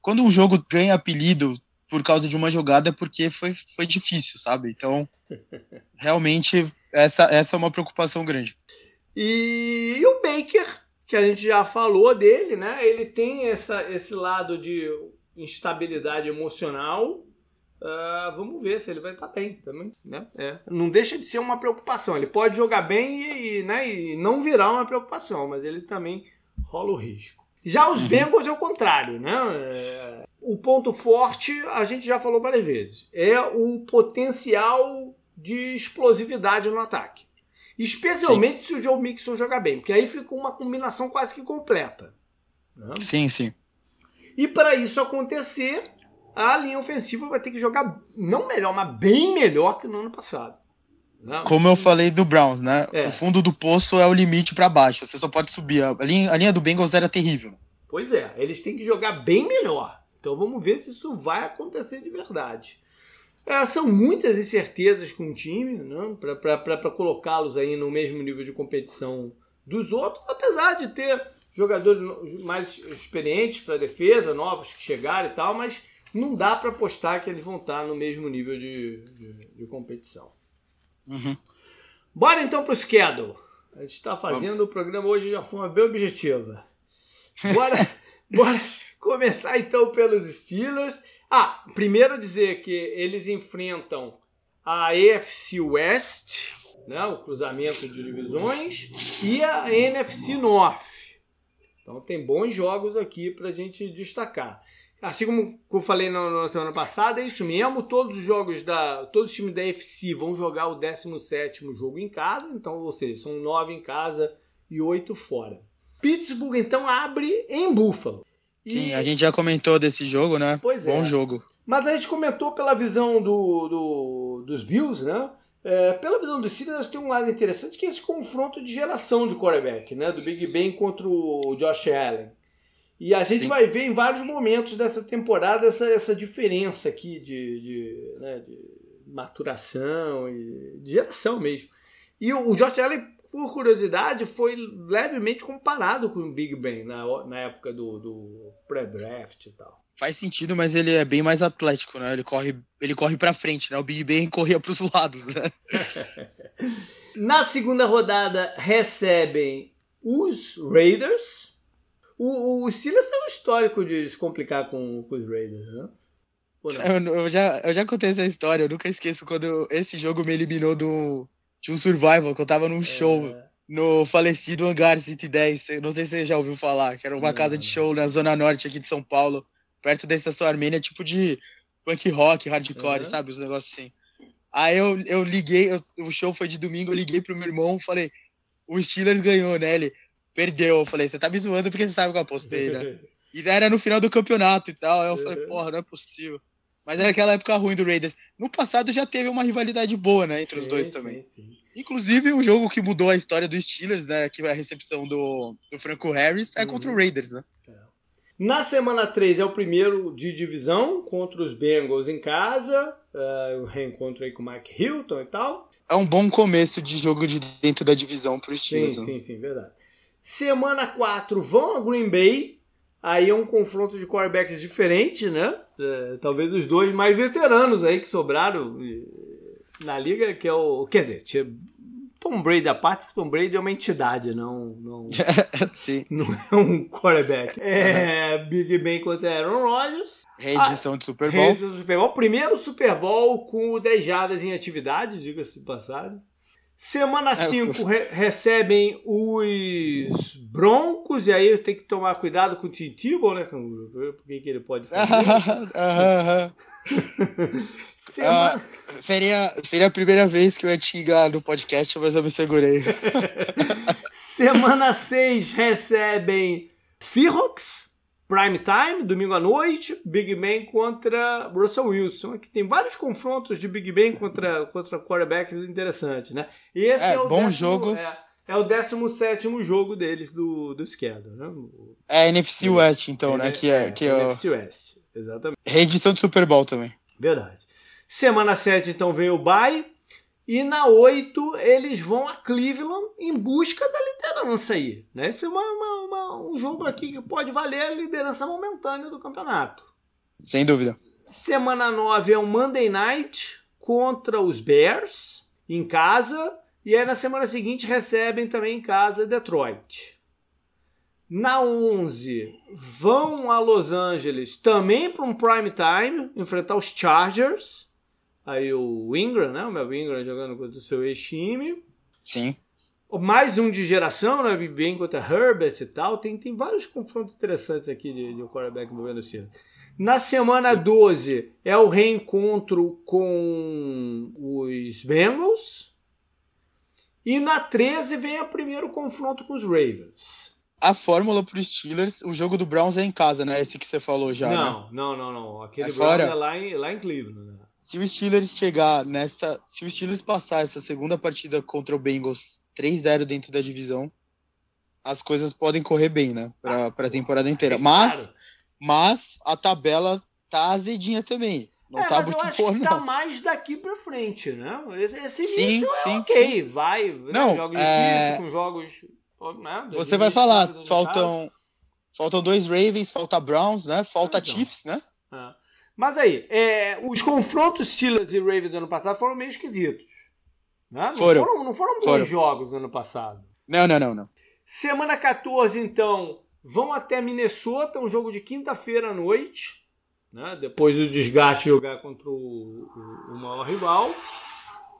quando um jogo ganha apelido por causa de uma jogada é porque foi, foi difícil, sabe? Então, realmente, essa, essa é uma preocupação grande. E, e o Baker, que a gente já falou dele, né? Ele tem essa, esse lado de instabilidade emocional. Uh, vamos ver se ele vai estar bem também, né? É. Não deixa de ser uma preocupação. Ele pode jogar bem e, e, né, e não virar uma preocupação, mas ele também rola o risco. Já os uhum. Bengals é o contrário, né? É, o ponto forte, a gente já falou várias vezes, é o potencial de explosividade no ataque. Especialmente sim. se o Joe Mixon jogar bem, porque aí fica uma combinação quase que completa. Né? Sim, sim. E para isso acontecer, a linha ofensiva vai ter que jogar não melhor, mas bem melhor que no ano passado. Não, Como eu falei do Browns, né? É. O fundo do poço é o limite para baixo. Você só pode subir. A linha, a linha do Bengals era terrível. Pois é, eles têm que jogar bem melhor. Então vamos ver se isso vai acontecer de verdade. É, são muitas incertezas com o time, né? para colocá-los aí no mesmo nível de competição dos outros, apesar de ter jogadores mais experientes para defesa, novos que chegaram e tal, mas não dá para apostar que eles vão estar no mesmo nível de, de, de competição. Uhum. Bora então pro schedule. A gente está fazendo o programa hoje de uma forma bem objetiva. Bora, bora começar então pelos Steelers. Ah, primeiro dizer que eles enfrentam a AFC West né, o cruzamento de divisões, e a NFC North. Então tem bons jogos aqui para a gente destacar. Assim como eu falei na, na, semana passada, é isso mesmo. Todos os jogos da. Todos os times da FC vão jogar o 17 jogo em casa. Então, ou seja, são nove em casa e oito fora. Pittsburgh, então, abre em Buffalo. E... Sim, a gente já comentou desse jogo, né? Pois é. Bom jogo. Mas a gente comentou pela visão do, do dos Bills, né? É, pela visão dos Steelers, tem um lado interessante que é esse confronto de geração de quarterback, né? Do Big Ben contra o Josh Allen. E a gente Sim. vai ver em vários momentos dessa temporada essa, essa diferença aqui de, de, né, de maturação e de geração mesmo. E o, o Josh Allen, por curiosidade, foi levemente comparado com o Big Ben na, na época do, do pré-draft e tal. Faz sentido, mas ele é bem mais atlético, né? Ele corre, ele corre para frente, né? O Big Ben corria para os lados, né? na segunda rodada recebem os Raiders o, o Silas é um histórico de se complicar com, com os Raiders, né? Eu, eu, já, eu já contei essa história, eu nunca esqueço quando esse jogo me eliminou do, de um survival, que eu tava num é... show no falecido Hangar City 10. Não sei se você já ouviu falar, que era uma não, casa de show na Zona Norte aqui de São Paulo, perto da estação Armênia, tipo de punk rock, hardcore, uhum. sabe? Os negócios assim. Aí eu, eu liguei, eu, o show foi de domingo, eu liguei pro meu irmão falei, o Steelers ganhou, né? Ele, perdeu. Eu falei, você tá me zoando porque você sabe que eu apostei, né? E era no final do campeonato e tal. Aí eu falei, porra, não é possível. Mas era aquela época ruim do Raiders. No passado já teve uma rivalidade boa, né, entre sim, os dois também. Sim, sim. Inclusive, o um jogo que mudou a história dos Steelers, né, que é a recepção do, do Franco Harris, é uhum. contra o Raiders, né? É. Na semana 3 é o primeiro de divisão contra os Bengals em casa. Uh, o reencontro aí com o Mike Hilton e tal. É um bom começo de jogo de dentro da divisão para os Steelers. Sim, né? sim, sim, verdade. Semana 4 vão a Green Bay. Aí é um confronto de quarterbacks diferente, né? É, talvez os dois mais veteranos aí que sobraram na liga, que é o. Quer dizer, Tom Brady à parte, Tom Brady é uma entidade, não, não, Sim. não é um quarterback. É Big Ben contra Aaron Rodgers. Reedição ah, de Super Bowl. Reedição do Super Bowl. Primeiro Super Bowl com 10 jadas em atividade, diga-se de passagem. Semana 5 é, re recebem os Broncos, e aí tem que tomar cuidado com o Tim Tebow, né? Por que, que ele pode fazer? Semana... Ah, seria, seria a primeira vez que eu ia te xingar no podcast, mas eu me segurei. Semana 6 recebem Seahawks. Prime Time, domingo à noite, Big Ben contra Russell Wilson. Aqui tem vários confrontos de Big Ben contra, contra quarterbacks interessantes, né? Esse é, é o bom décimo, jogo. É, é o 17 jogo deles do, do schedule, né? É NFC West, então, né? Que é, que é, NFC West, exatamente. Reedição do Super Bowl também. Verdade. Semana 7, então, vem o bye. E na 8, eles vão a Cleveland em busca da liderança aí. Né? Esse é uma, uma, um jogo aqui que pode valer a liderança momentânea do campeonato. Sem dúvida. Semana 9 é um Monday Night contra os Bears, em casa. E aí na semana seguinte recebem também em casa Detroit. Na 11, vão a Los Angeles também para um prime time, enfrentar os Chargers. Aí o Ingram, né? O Mel Ingram jogando contra o seu ex-time. Sim. Mais um de geração, né? Bem contra Herbert e tal. Tem, tem vários confrontos interessantes aqui de, de um quarterback envolvendo o Steelers. Na semana Sim. 12 é o reencontro com os Bengals. E na 13 vem o primeiro confronto com os Ravens. A fórmula para os Steelers, o jogo do Browns é em casa, né? Esse que você falou já. Não, né? não, não, não. Aquele é Browns fora? é lá em, lá em Cleveland. Né? se o Steelers chegar nessa. Se o Steelers passar essa segunda partida contra o Bengals 3-0 dentro da divisão, as coisas podem correr bem, né? Pra, pra temporada inteira. Mas, mas a tabela tá azedinha também. Não é, tá muito boa, não. Tá mais daqui pra frente, né? Esse, esse sim, início é sim, ok, sim. vai. Não, né? Jogos é... difíceis, com jogos. Né? Você vai falar, faltam, faltam dois Ravens, falta Browns, né? Falta então. Chiefs, né? É. Mas aí, é, os confrontos Steelers e Ravens do ano passado foram meio esquisitos. Né? Não foram. foram. Não foram foram. bons jogos no ano passado. Não, não, não, não. Semana 14, então, vão até Minnesota, um jogo de quinta-feira à noite. Né? Depois do desgaste de jogar contra o, o, o maior rival.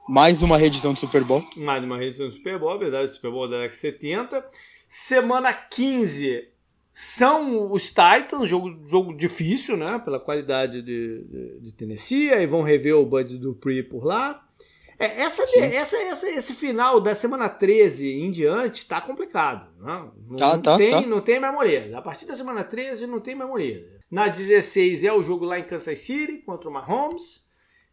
Mais uma reedição do Super Bowl. Mais uma reedição do Super Bowl, verdade, Super Bowl da década 70. Semana 15 são os Titans, jogo, jogo difícil, né? Pela qualidade de, de, de Tennessee. Aí vão rever o Bud Dupree por lá. É, essa, essa, essa, esse final da semana 13 em diante tá complicado. Né? Não, tá, tá, tem, tá. não tem mais moleza. A partir da semana 13 não tem mais moleza. Na 16 é o jogo lá em Kansas City contra o Mahomes.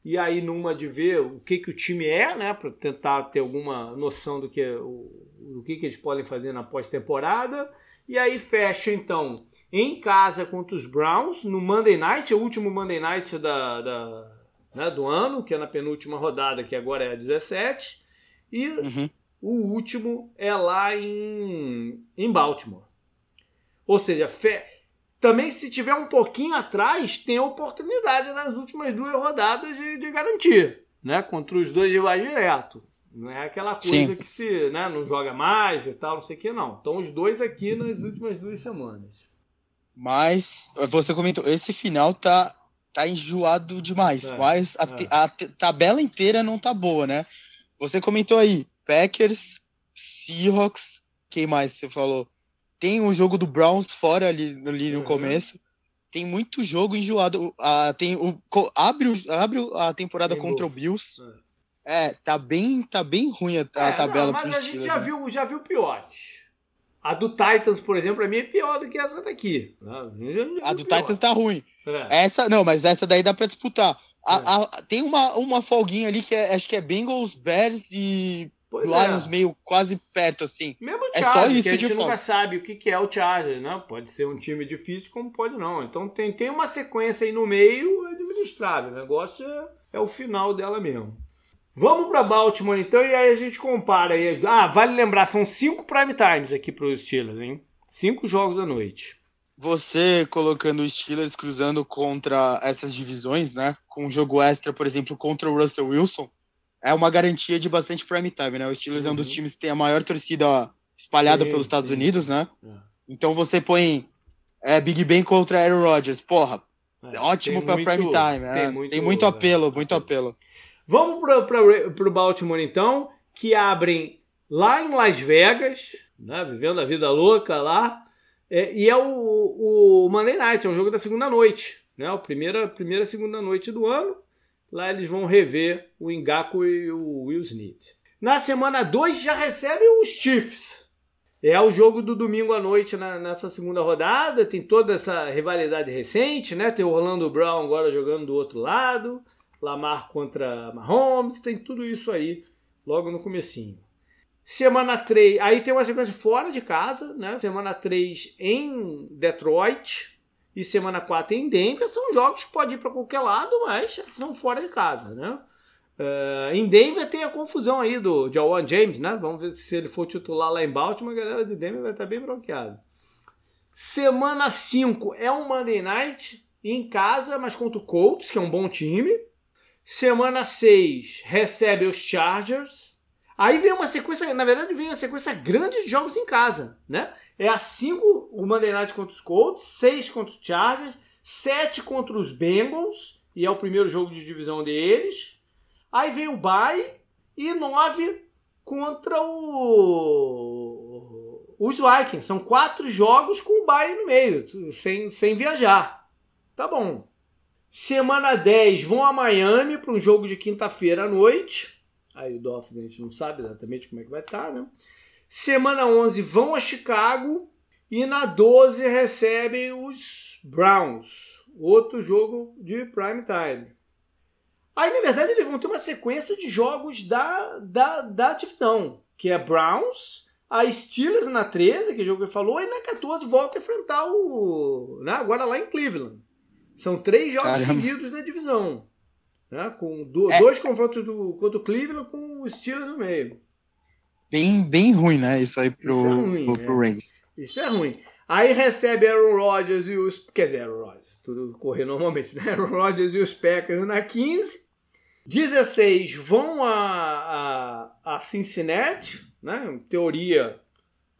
E aí numa de ver o que, que o time é, né? Para tentar ter alguma noção do que, o, do que, que eles podem fazer na pós-temporada. E aí fecha então em casa contra os Browns no Monday Night, o último Monday Night da, da né, do ano, que é na penúltima rodada, que agora é a 17, e uhum. o último é lá em, em Baltimore. Ou seja, fe... também se tiver um pouquinho atrás, tem oportunidade nas últimas duas rodadas de, de garantir, né? Contra os dois rivais direto. Não é aquela coisa Sim. que se né, não joga mais e tal, não sei o que, não. Então os dois aqui nas últimas duas semanas. Mas você comentou, esse final tá tá enjoado demais. É, mas a, é. a, tabela inteira não tá boa, né? Você comentou aí, Packers, Seahawks, quem mais você falou? Tem o jogo do Browns fora ali, ali no uhum. começo. Tem muito jogo enjoado. Ah, tem o, abre, abre a temporada tem contra o Bills. É. é. tá bem, tá bem ruim a, a é, tabela. Não, mas a gente já, né? viu, já viu piores. A do Titans, por exemplo, pra mim é pior do que essa daqui. A do pior. Titans tá ruim. É. Essa, não, mas essa daí dá pra disputar. A, é. a, tem uma, uma folguinha ali que é, acho que é Bengals, Bears e pois Lions é. meio quase perto, assim. Mesmo é Chargers, só isso que a gente nunca sabe o que, que é o Chargers, né? Pode ser um time difícil, como pode não. Então tem, tem uma sequência aí no meio administrável. O negócio é, é o final dela mesmo. Vamos para Baltimore então e aí a gente compara aí. Ah, vale lembrar, são cinco prime times aqui para os Steelers, hein? Cinco jogos à noite. Você colocando os Steelers cruzando contra essas divisões, né? Com um jogo extra, por exemplo, contra o Russell Wilson, é uma garantia de bastante prime time, né? O Steelers uhum. é um dos uhum. times que tem a maior torcida espalhada sim, pelos Estados sim. Unidos, né? É. Então você põe é, Big Ben contra Aaron Rodgers, porra, é, ótimo para prime time, tem, é. muito, tem muito apelo, muito apelo. Vamos para o Baltimore, então, que abrem lá em Las Vegas, né, vivendo a vida louca lá. É, e é o, o Monday Night, é um jogo da segunda noite. Né, a primeira, primeira segunda noite do ano. Lá eles vão rever o Ngaku e o Will Smith. Na semana 2 já recebem os Chiefs. É o jogo do domingo à noite na, nessa segunda rodada. Tem toda essa rivalidade recente, né? Tem o Orlando Brown agora jogando do outro lado. Lamar contra Mahomes, tem tudo isso aí logo no comecinho. Semana 3, aí tem uma sequência fora de casa, né? Semana 3 em Detroit e semana 4 em Denver. São jogos que podem ir para qualquer lado, mas são fora de casa, né? Uh, em Denver tem a confusão aí do Jawan James, né? Vamos ver se ele for titular lá em Baltimore, a galera de Denver vai estar bem bloqueada. Semana 5 é um Monday Night em casa, mas contra o Colts, que é um bom time. Semana 6 recebe os Chargers. Aí vem uma sequência, na verdade, vem uma sequência grande de jogos em casa, né? É a 5 o Monday Night contra os Colts, 6 contra os Chargers, 7 contra os Bengals, e é o primeiro jogo de divisão deles. Aí vem o bye e 9 contra o os Vikings. São quatro jogos com o bye no meio, sem, sem viajar. Tá bom. Semana 10 vão a Miami para um jogo de quinta-feira à noite. Aí o Dolphins a gente não sabe exatamente como é que vai estar, tá, né? Semana 11 vão a Chicago e na 12 recebem os Browns. Outro jogo de prime time. Aí, na verdade, eles vão ter uma sequência de jogos da, da, da divisão, que é Browns, a Steelers na 13, que é o jogo que ele falou, e na 14 volta a enfrentar o. Né, agora lá em Cleveland. São três jogos Caramba. seguidos da divisão. Né? Com do, é. dois confrontos do, contra o Cleveland com o Steelers no meio. Bem, bem ruim, né? Isso aí pro, Isso é ruim, pro, pro é. Isso é ruim. Aí recebe Aaron Rodgers e os. Quer dizer, Aaron Rodgers, tudo correr normalmente, né? Aaron Rodgers e os Packers na 15. 16 vão a, a, a Cincinnati, né? Em teoria,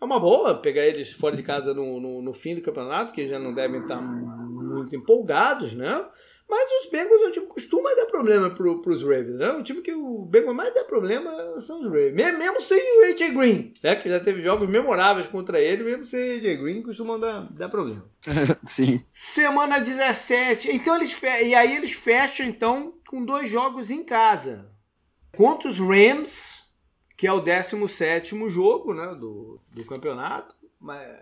é uma boa pegar eles fora de casa no, no, no, fim do campeonato, que já não devem estar muito empolgados, né? Mas os Bengals é um time que costuma dar problema pro, pros Ravens. Né? Um time que o Bengals mais dá problema são os Ravens. Mesmo sem o AJ Green, né? que já teve jogos memoráveis contra ele, mesmo sem o AJ Green, costumam dar, dar problema. Sim. Semana 17. Então eles fe... E aí eles fecham, então, com dois jogos em casa. Contra os Rams, que é o 17 jogo né, do, do campeonato.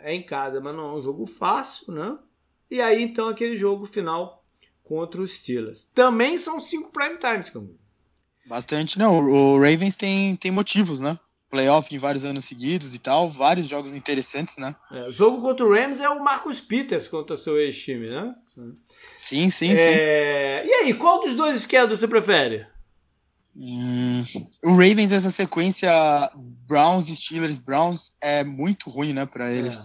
É em casa, mas não é um jogo fácil, né? E aí, então, aquele jogo final contra os Steelers. Também são cinco prime times, Canguru. Bastante, não. O Ravens tem, tem motivos, né? Playoff em vários anos seguidos e tal, vários jogos interessantes, né? É, o jogo contra o Rams é o Marcus Peters contra o seu ex-time, né? Sim, sim, é... sim. E aí, qual dos dois esquerdos você prefere? Hum, o Ravens, essa sequência Browns, Steelers, Browns, é muito ruim, né, para eles. É.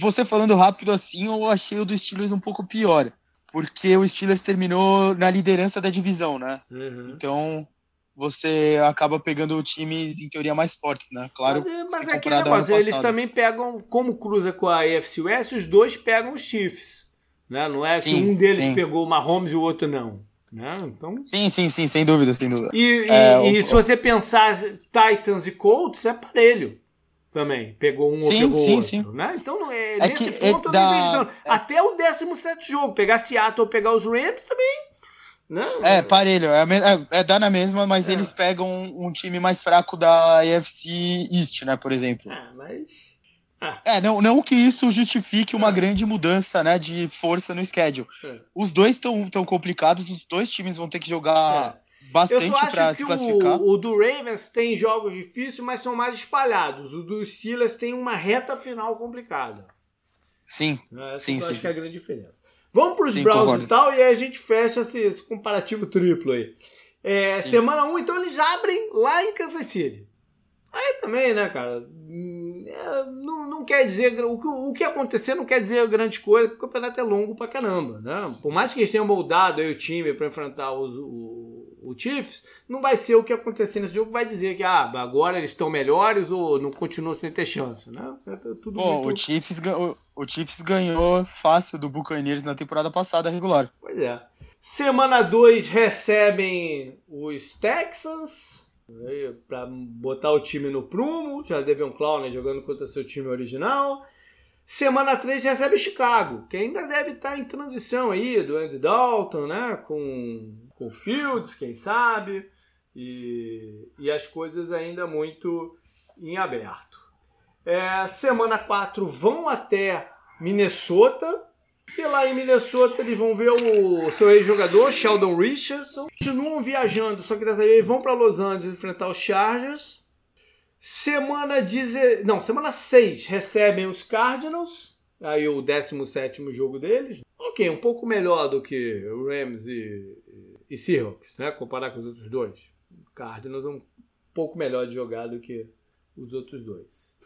Você falando rápido assim, eu achei o do Steelers um pouco pior porque o Steelers terminou na liderança da divisão, né? Uhum. Então você acaba pegando times em teoria mais fortes, né? Claro. Mas, é, mas é aquele negócio, eles também pegam, como cruza com a AFC West, os dois pegam os Chiefs, né? Não é sim, que um deles sim. pegou o Mahomes e o outro não. Né? Então... Sim, sim, sim, sem dúvida, sem dúvida. E, é, e, o... e se você pensar Titans e Colts, é parelho também. Pegou um sim, ou pegou sim, outro. Sim. Né? Então, não é, é nesse é ponto, é da... é... até o 17 jogo, pegar Seattle ou pegar os Rams também. Não. É, parelho. É, é, é dar na mesma, mas é. eles pegam um, um, time mais fraco da AFC East, né, por exemplo. Ah, mas. Ah. É, não, não que isso justifique uma ah. grande mudança né, de força no schedule. É. Os dois estão tão complicados, os dois times vão ter que jogar bastante para se classificar. O, o do Ravens tem jogos difíceis, mas são mais espalhados. O do Steelers tem uma reta final complicada. Sim. Essa sim, eu sim, acho que é a grande diferença. Vamos para os Browns concordo. e tal, e aí a gente fecha esse, esse comparativo triplo aí. É, semana 1, um, então eles abrem lá em Kansas City. Aí também, né, cara? Hum, é, não, não quer dizer. O que, o que acontecer não quer dizer grande coisa, porque o campeonato é longo pra caramba. Né? Por mais que eles tenham moldado aí o time para enfrentar os, o, o Chiefs, não vai ser o que acontecer nesse jogo, vai dizer que ah, agora eles estão melhores ou não continuam sem ter chance, né? É tudo Bom, muito... o, Chiefs, o, o Chiefs ganhou fácil do Buccaneers na temporada passada regular. Pois é. Semana 2 recebem os Texans para botar o time no prumo, já um Clown né, jogando contra seu time original. Semana 3 recebe Chicago, que ainda deve estar tá em transição aí do Andy Dalton, né? Com, com Fields, quem sabe. E, e as coisas ainda muito em aberto. É, semana 4 vão até Minnesota. E lá em Minnesota eles vão ver o seu ex-jogador, Sheldon Richardson. Continuam viajando, só que dessa vez vão para Los Angeles enfrentar os Chargers. Semana deze... não, semana 6 recebem os Cardinals, aí o 17 jogo deles. Ok, um pouco melhor do que o Rams e, e Seahawks, né? Comparar com os outros dois. O Cardinals é um pouco melhor de jogar do que os outros dois.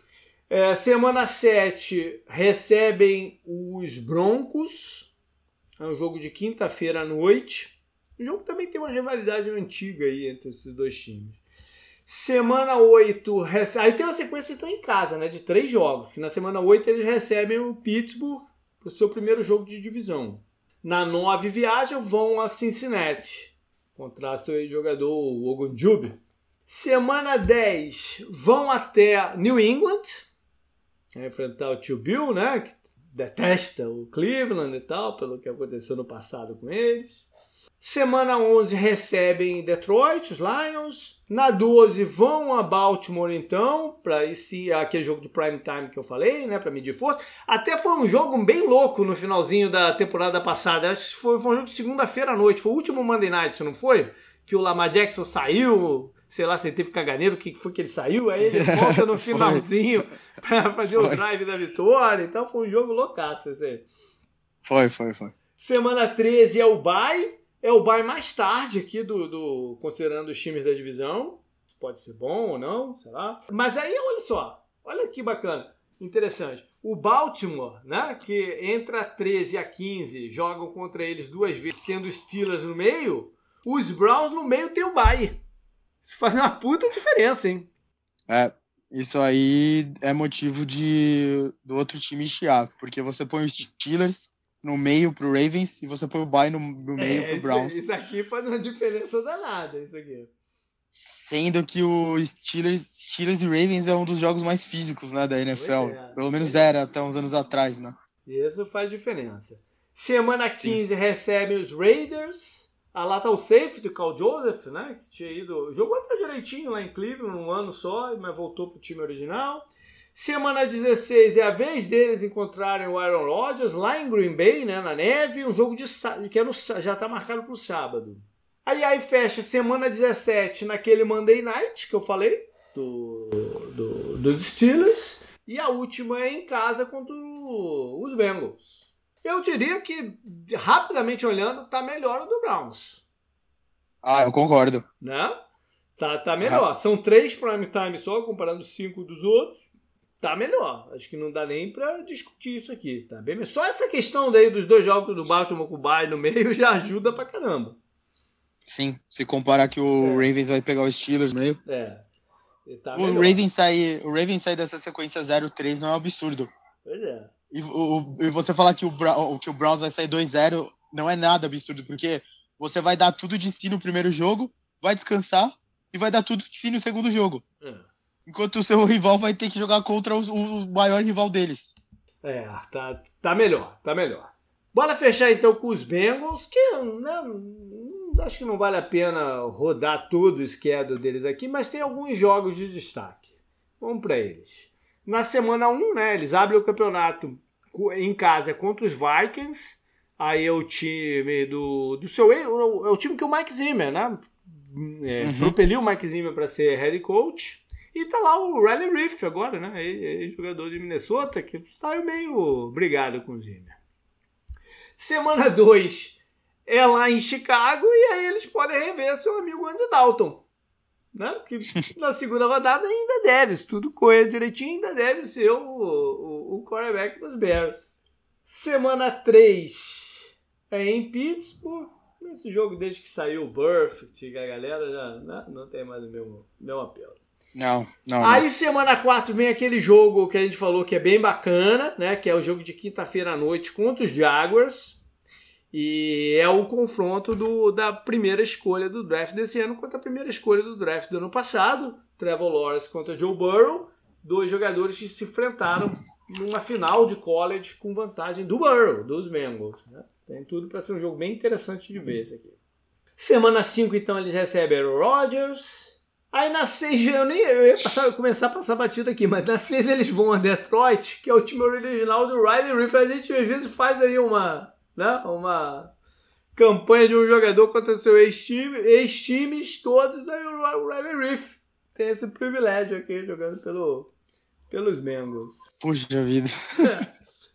É, semana 7 recebem os Broncos. É um jogo de quinta-feira à noite. O jogo também tem uma rivalidade antiga aí entre esses dois times. Semana 8, aí tem uma sequência então em casa, né, de três jogos. Que na semana 8 eles recebem o Pittsburgh para o seu primeiro jogo de divisão. Na 9 viajam, vão a Cincinnati contra seu jogador Ogunjube. Semana 10 vão até New England enfrentar o tio Bill, né, que detesta o Cleveland e tal, pelo que aconteceu no passado com eles. Semana 11 recebem Detroit, os Lions. Na 12 vão a Baltimore então, para esse aquele jogo de prime time que eu falei, né, para medir força. Até foi um jogo bem louco no finalzinho da temporada passada. Acho que foi, foi um jogo de segunda-feira à noite, foi o último Monday Night, não foi? Que o Lamar Jackson saiu, sei lá se ele teve caganeiro, o que foi que ele saiu, aí ele volta no finalzinho para fazer o drive da vitória. Então foi um jogo loucaço esse aí. Foi, foi, foi. Semana 13 é o bye é o bye mais tarde aqui do, do considerando os times da divisão. Pode ser bom ou não, sei lá. Mas aí, olha só, olha que bacana, interessante. O Baltimore, né, que entra 13 a 15, jogam contra eles duas vezes, tendo Steelers no meio. Os Browns no meio tem o bye. Isso faz uma puta diferença, hein? É, isso aí é motivo de do outro time chiar, porque você põe os Steelers no meio pro Ravens e você põe o bye no, no meio é, pro Browns. Isso, isso aqui faz uma diferença danada, isso aqui. Sendo que o Steelers, Steelers e Ravens é um dos jogos mais físicos né, da NFL. É, Pelo menos era até uns anos atrás, né? Isso faz diferença. Semana 15 Sim. recebe os Raiders. Ah, lá tá o safety, o Carl Joseph, né? Que tinha ido. Jogou até direitinho lá em Cleveland, um ano só, mas voltou pro time original. Semana 16 é a vez deles encontrarem o Aaron Rodgers lá em Green Bay, né? Na neve, um jogo de que é no, já tá marcado pro sábado. Aí aí fecha semana 17 naquele Monday Night que eu falei, do, do, dos Steelers. E a última é em casa contra os Bengals. Eu diria que, rapidamente olhando, tá melhor o do Browns. Ah, eu concordo. Né? Tá, tá melhor. São três prime time só, comparando cinco dos outros. Tá melhor. Acho que não dá nem pra discutir isso aqui. Tá bem Só essa questão daí dos dois jogos do Baltimore com o Bay no meio já ajuda pra caramba. Sim, se comparar que o é. Ravens vai pegar os Steelers no meio. É. Tá o, Ravens sair, o Ravens sair dessa sequência 0-3 não é um absurdo. Pois é. E, o, e você falar que o, que o Browns vai sair 2-0 não é nada absurdo, porque você vai dar tudo de si no primeiro jogo, vai descansar e vai dar tudo de si no segundo jogo. É. Enquanto o seu rival vai ter que jogar contra os, o maior rival deles. É, tá, tá melhor, tá melhor. Bora fechar então com os Bengals, que né, acho que não vale a pena rodar todo o schedule deles aqui, mas tem alguns jogos de destaque. Vamos para eles. Na semana 1, né, eles abrem o campeonato em casa contra os Vikings. Aí é o time do, do seu. É o time que o Mike Zimmer, né? É, uhum. Propeliu o Mike Zimmer para ser head coach. E tá lá o Riley Riff agora, né? Jogador de Minnesota que saiu meio brigado com o Zimmer. Semana 2 é lá em Chicago e aí eles podem rever seu amigo Andy Dalton. Né? Que na segunda rodada ainda deve, se tudo correr direitinho, ainda deve ser o, o, o quarterback dos Bears. Semana 3 é em Pittsburgh. Nesse jogo, desde que saiu o Burfict, a galera já né? não tem mais o mesmo, mesmo apelo. Não, não. Aí não. semana 4 vem aquele jogo que a gente falou que é bem bacana, né? Que é o jogo de quinta-feira à noite contra os Jaguars. E é o confronto do, da primeira escolha do draft desse ano contra a primeira escolha do draft do ano passado. Trevor Lawrence contra Joe Burrow. Dois jogadores que se enfrentaram numa final de college com vantagem do Burrow, dos Bengals. Né? Tem tudo para ser um jogo bem interessante de ver esse aqui. Semana 5, então, eles recebem Aaron Rodgers. Aí na 6, eu nem eu ia passar, eu começar a passar batida aqui, mas na 6 eles vão a Detroit, que é o time original do Riley Reef. A gente às vezes faz aí uma, né, uma campanha de um jogador contra seu ex-time, ex-times todos, aí o Riley Reef tem esse privilégio aqui jogando pelo, pelos Bengals. Puxa vida.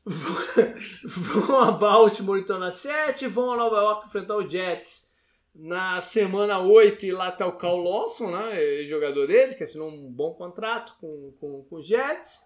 vão a Baltimore então na 7, vão a Nova York enfrentar o Jets na semana 8, e lá tá o Carl Lawson, né? Jogador deles, que assinou um bom contrato com, com, com os Jets.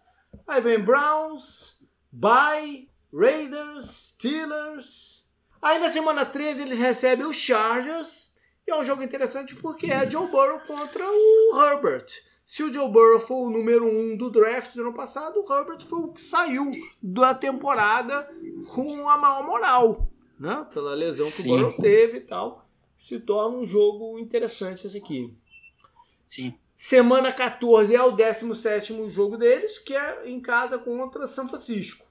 Aí vem Browns, Bay, Raiders, Steelers. Aí na semana 13 eles recebem os Chargers. E é um jogo interessante porque é Joe Burrow contra o Herbert. Se o Joe Burrow for o número 1 um do draft do ano passado, o Herbert foi o que saiu da temporada com a maior moral, né? Pela lesão que Sim. o Burrow teve e tal se torna um jogo interessante esse aqui. Sim. Semana 14 é o 17 jogo deles, que é em casa contra São Francisco.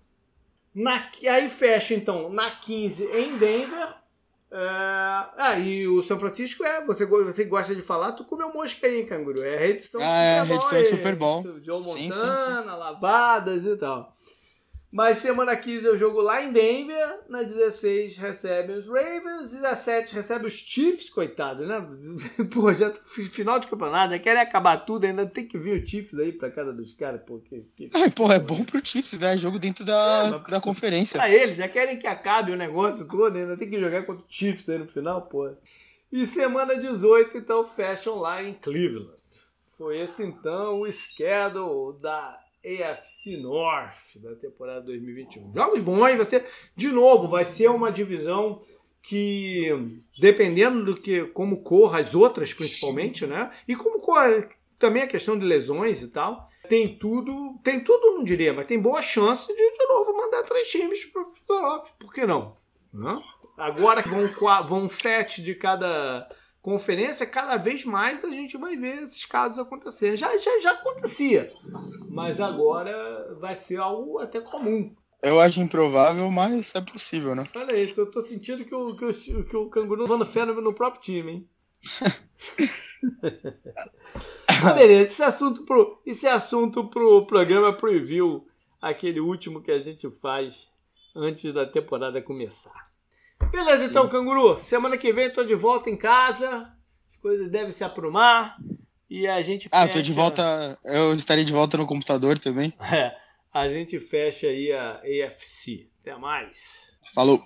Na, aí fecha então na 15 em Denver. É, ah, e o São Francisco é, você, você gosta de falar, tu comeu mosca aí, canguru. É a redição ah, é, do Super Bowl. Joe Montana, sim, sim, sim. lavadas e tal. Mas semana 15 eu jogo lá em Denver. Na 16 recebe os Ravens. 17 recebe os Chiefs, coitado, né? Pô, já final de campeonato, já querem acabar tudo, ainda tem que vir o Chiefs aí pra casa dos caras. Pô, que, que... Ai, pô, é bom pro Chiefs, né? Jogo dentro da, é, da conferência. Pra eles, já querem que acabe o negócio todo, ainda tem que jogar contra o Chiefs aí no final, pô. E semana 18, então, fecham lá em Cleveland. Foi esse então o schedule da AFC North da temporada 2021. Jogos bons, você de novo vai ser uma divisão que dependendo do que como corra as outras principalmente, né? E como corra também a questão de lesões e tal. Tem tudo, tem tudo, não diria, mas tem boa chance de de novo mandar três times para o playoff. Por que não? não? Agora que vão, vão sete de cada conferência, cada vez mais a gente vai ver esses casos acontecerem. Já, já, já acontecia, mas agora vai ser algo até comum. Eu acho improvável, mas é possível, né? Olha aí, tô, tô sentindo que o, que o, que o canguru levando fé no próprio time, hein? ah, beleza, esse é assunto pro, esse é assunto pro programa preview, aquele último que a gente faz antes da temporada começar. Beleza, então, canguru. Semana que vem tô de volta em casa. As coisas devem se aprumar. E a gente fecha... Ah, tô de volta. Eu estarei de volta no computador também. É. A gente fecha aí a AFC. Até mais. Falou.